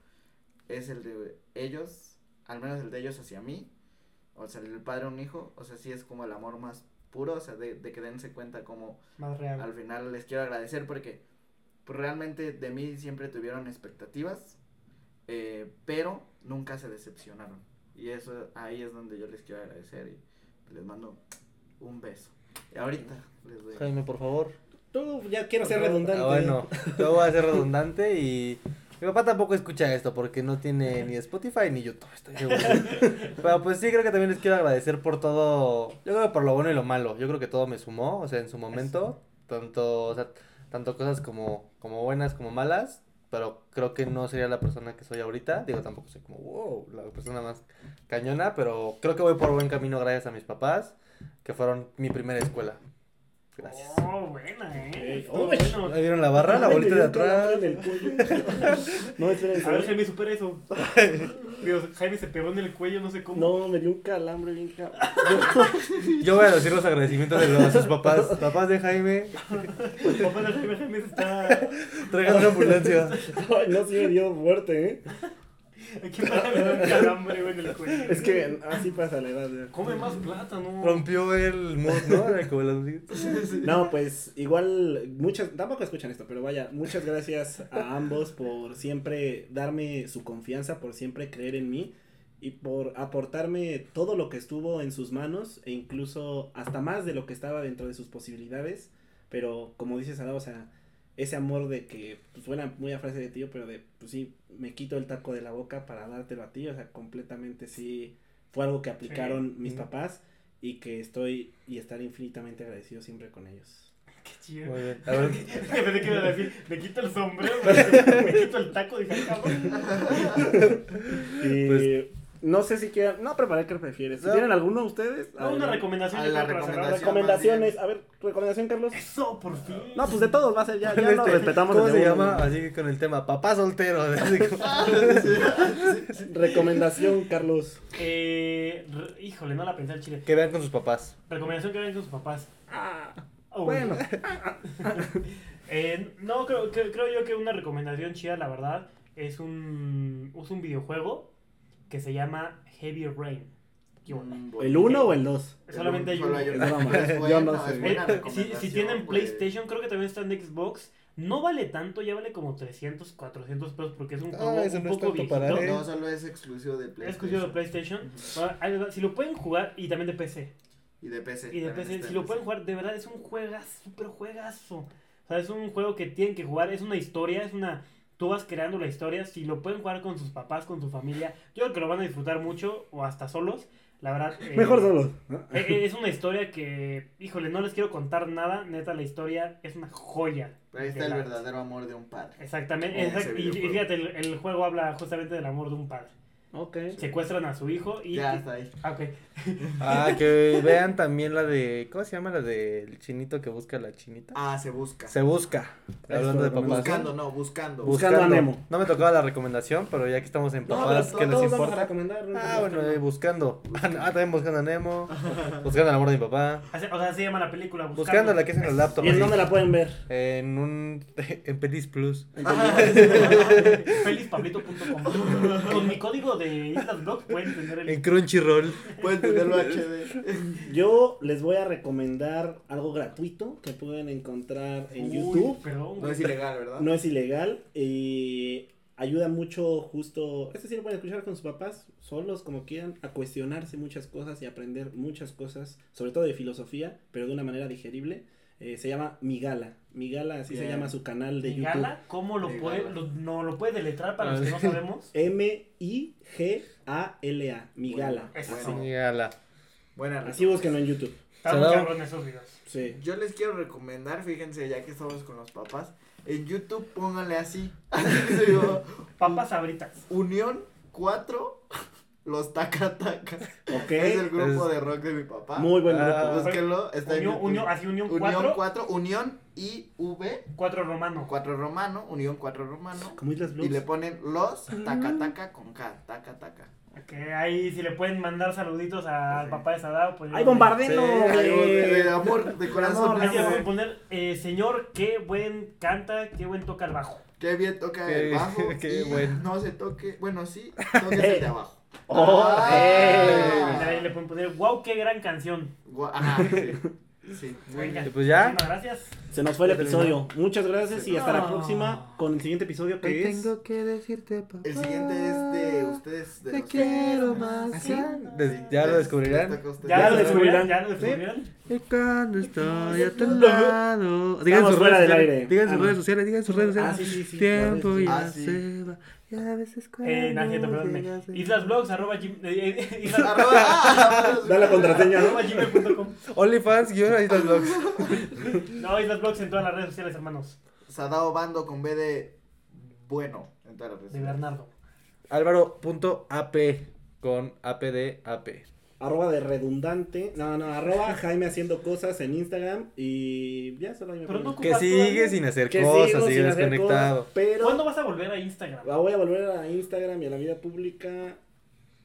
es el de ellos, al menos el de ellos hacia mí. O sea, el padre a un hijo, o sea, sí es como el amor más puro, o sea, de, de que dense cuenta como Más real. al final les quiero agradecer porque pues, realmente de mí siempre tuvieron expectativas, eh, pero nunca se decepcionaron. Y eso ahí es donde yo les quiero agradecer y les mando un beso. Y ahorita les doy. Jaime, por favor. Tú ya quiero ser redundante. Ah, bueno, yo voy a ser redundante y mi papá tampoco escucha esto porque no tiene ni Spotify ni YouTube, estoy. Pero pues sí, creo que también les quiero agradecer por todo, yo creo que por lo bueno y lo malo, yo creo que todo me sumó, o sea, en su momento, tanto, o sea, tanto cosas como, como buenas como malas, pero creo que no sería la persona que soy ahorita, digo, tampoco soy como, wow, la persona más cañona, pero creo que voy por buen camino gracias a mis papás, que fueron mi primera escuela. Gracias. Oh, buena, eh. Uy. bueno. ¿Ahí vieron la barra? La bolita de atrás. no, espérense. A ver, Jaime, supera eso. Dios, Jaime se pegó en el cuello, no sé cómo. No, me dio un calambre bien cabrón. Yo voy a decir los agradecimientos de los, a sus papás. Papás de Jaime, Papá de Jaime, Jaime se está. traigan una ambulancia. Ay, no, sí me dio fuerte, ¿eh? Aquí para me da un calambre, güey, en el cuello. Es que así pasa la edad. ya. Come más plátano. Rompió el mood, ¿no? Era como las- No, pues igual, muchas, tampoco escuchan esto, pero vaya, muchas gracias a ambos por siempre darme su confianza, por siempre creer en mí y por aportarme todo lo que estuvo en sus manos e incluso hasta más de lo que estaba dentro de sus posibilidades. Pero como dices, Ada, o sea, ese amor de que, pues suena muy a frase de tío, pero de, pues sí, me quito el taco de la boca para dártelo a ti, o sea, completamente sí, fue algo que aplicaron mis papás y que estoy y estar infinitamente agradecido siempre con ellos. Qué chido. Muy bien. A ver, Pensé que iba a decir, me quito el sombrero, me, quito el taco, dije, "Ah, cabrón. Y Pues- no sé si quieran, no preparé qué prefieres. No. ¿Tienen alguno ustedes? No, una recomendación. A la recomendación. Recomendaciones, a ver, recomendación Carlos. Eso, por fin. No, pues de todos va a ser ya, ya este, respetamos. ¿Cómo se uno. llama? Así que con el tema, papá soltero. Así como- Recomendación Carlos. Eh, re- híjole, no la pensé al chile. Que vean con sus papás. Recomendación que vean con sus papás. Ah, Oh. bueno. Eh, no, creo, creo, creo yo que una recomendación chida, la verdad, es un, es un videojuego que se llama Heavy Rain. Un ¿El 1 o el 2? Solamente hay uno. Yo no sé. si, si tienen. PlayStation, creo que también está en Xbox. No vale tanto, ya vale como 300, 400 pesos porque es un Ah, juego eso un no es poco viejito. para él. No, solo es exclusivo de PlayStation. Es exclusivo de PlayStation. Ah, Si lo pueden jugar, y también de PC. Y de PC. Y de PC, si lo PC. pueden jugar, de verdad es un juegazo, super juegazo. O sea, es un juego que tienen que jugar, es una historia, es una... Tú vas creando la historia, si lo pueden jugar con sus papás, con su familia, yo creo que lo van a disfrutar mucho o hasta solos. La verdad... eh, Mejor solo. ¿no? eh, eh, Es una historia que, híjole, no les quiero contar nada, neta, la historia es una joya. Pero ahí está el la- verdadero amor de un padre. Exactamente, exact- y, fíjate, el, el juego habla justamente del amor de un padre. Ok. Secuestran a su hijo y... Ya está ahí. Ah, ok. Ah, que vean también la de. ¿Cómo se llama la del chinito que busca a la chinita? Ah, se busca. Se busca. Hablando de papás. Buscando, no, buscando. Buscando a Nemo. No me tocaba la recomendación, pero ya que estamos en No, papás, pero ¿qué les todos vamos a importa? recomendar. ¿no? Ah, bueno, eh, buscando. Ah, también buscando a Nemo. buscando el amor de mi papá. O sea, se llama la película. Buscando la que es en el laptop. ¿Y en dónde la pueden ver? En un. En Pelis Plus. Felizpablito.com. Con mi código de Islas pueden tener el. En Crunchyroll. Pueden tenerlo HD. Yo les voy a recomendar algo gratuito que pueden encontrar en Uy, YouTube. Perdón. No es ilegal, ¿verdad? No es ilegal y ayuda mucho justo, sí lo pueden escuchar con sus papás, solos como quieran, a cuestionarse muchas cosas y aprender muchas cosas, sobre todo de filosofía, pero de una manera digerible. Eh, se llama Migala. Migala, así se llama su canal de ¿Y YouTube. ¿Cómo lo De puede, lo- no lo puede deletrar para los Ah. que no sabemos? M-I-G-A-L-A. Migala. Eso Bueno. sí. Sí, ala. Buena Así búsquenlo en YouTube. Está muy Salado. cabrón esos videos. Sí. Yo les quiero recomendar, fíjense, ya que estamos con los papás, en YouTube pónganle así. Así se llama, Papas abritas. Unión 4, los Taca Taca. Ok. Es el grupo Es- de rock de mi papá. Muy buen Ah, grupo. Búsquenlo, está en Unión, YouTube. unión, así unión Unión 4, 4, Unión IV, 4 romano. 4 romano, Unión 4 romano. Como Islas Y le ponen los Taca Taca con K, Taca Taca. Que ahí si le pueden mandar saluditos al Sí. papá de Sadao, pues. ¡Ay, bombardeno! Sí. De amor, de corazón. Ahí le ese. pueden poner, eh, señor, qué buen canta, qué buen toca el bajo. Qué bien toca Qué- el bajo. qué y bueno. No se toque, bueno, sí, toque el de abajo. ¡Oh! Ah. ¡eh! le pueden poner, wow, qué gran canción. Gua- Ajá, sí. Sí, muy Venga. Pues ya. Gracias. Se nos fue el episodio. Muchas gracias y hasta la próxima con el siguiente episodio que Hoy es. tengo que decirte, papá. El siguiente es de ustedes. De Te los- quiero más. ¿Ah, sí? Sí, ya lo descubrirán. Ya, Ya lo descubrirán. ya lo descubrieron. Y cuando estoy a tu lado. Digan sus fuera redes sociales. Digan Ah, sus redes sociales. Digan sus redes Ah, sociales. Tiempo Ya Ah, se va. Y a veces cuando. Eh, no, cierto, perdónme. a- Islasblogs, arroba, gim- eh, eh, islas- Arroba- ah, Da la contraseña, ¿no? arroba gmail.com. OnlyFans, guion, ahí están los blogs. No, Islasblogs en todas las redes sociales, hermanos. Sadao Bando con B de bueno en todas las redes. De Bernardo. Álvaro.ap con APD AP. Arroba de redundante. No, no, arroba Jaime haciendo cosas en Instagram. Y ya solo ahí me Pero no Que sigue sin hacer Que cosas, sigue sin hacer desconectado. cosas, pero ¿Cuándo vas a volver a Instagram? la voy a volver a Instagram y a la vida pública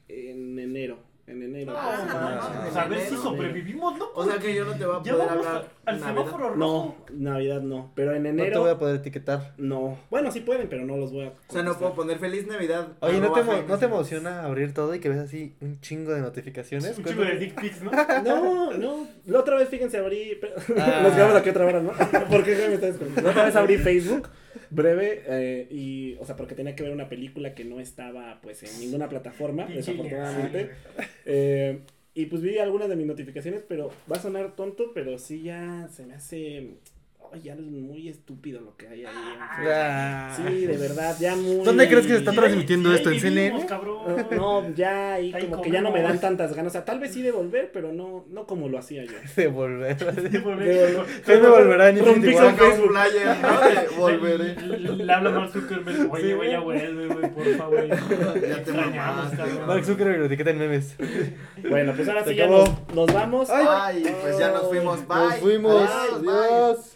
en enero. En enero. No, Ah, no, sea, a ver enero. si sobrevivimos, ¿no? O sea que yo no te voy a ya poder vamos hablar. al Navidad. semáforo No, rojo. Navidad no. Pero en No te voy enero. a poder etiquetar. No. Bueno, sí pueden, pero no los voy a. O sea, no puedo poner feliz Navidad. Oye, ¿no te, ¿no te emociona abrir todo y que ves así un chingo de notificaciones? Un chico de dick pics, ¿no? No, no. La otra vez, fíjense, abrí. Ah. Nos quedamos aquí otra hora, ¿no? ¿Por qué me estás La otra vez abrí Facebook, breve, eh, y. O sea, porque tenía que ver una película que no estaba, pues, en ninguna plataforma, desafortunadamente. Eh, y pues vi algunas de mis notificaciones, pero va a sonar tonto, pero sí ya se me hace. Ya es muy estúpido lo que hay ahí. Ah. Sí, de verdad, ya muy. ¿Dónde crees que se está transmitiendo sí, esto? ahí ¿En vivimos, CNN? cabrón. No, ya ahí Ahí como que ya no me comemos. dan tantas ganas. O sea, tal vez sí de volver, pero no, no como lo hacía yo. De volver. Sí, volver. De- Jaime volverá en Infinity War. Flyer, ¿no? De volveré. Le, habla Mark Zuckerberg. Oye, güey, ya vuelve, güey, porfa, güey. Ya te cabrón. Mark Zuckerberg lo etiqueta en memes. Bueno, pues ahora sí ya nos, vamos. Ay, pues ya nos fuimos. Bye. Nos fuimos. Adiós.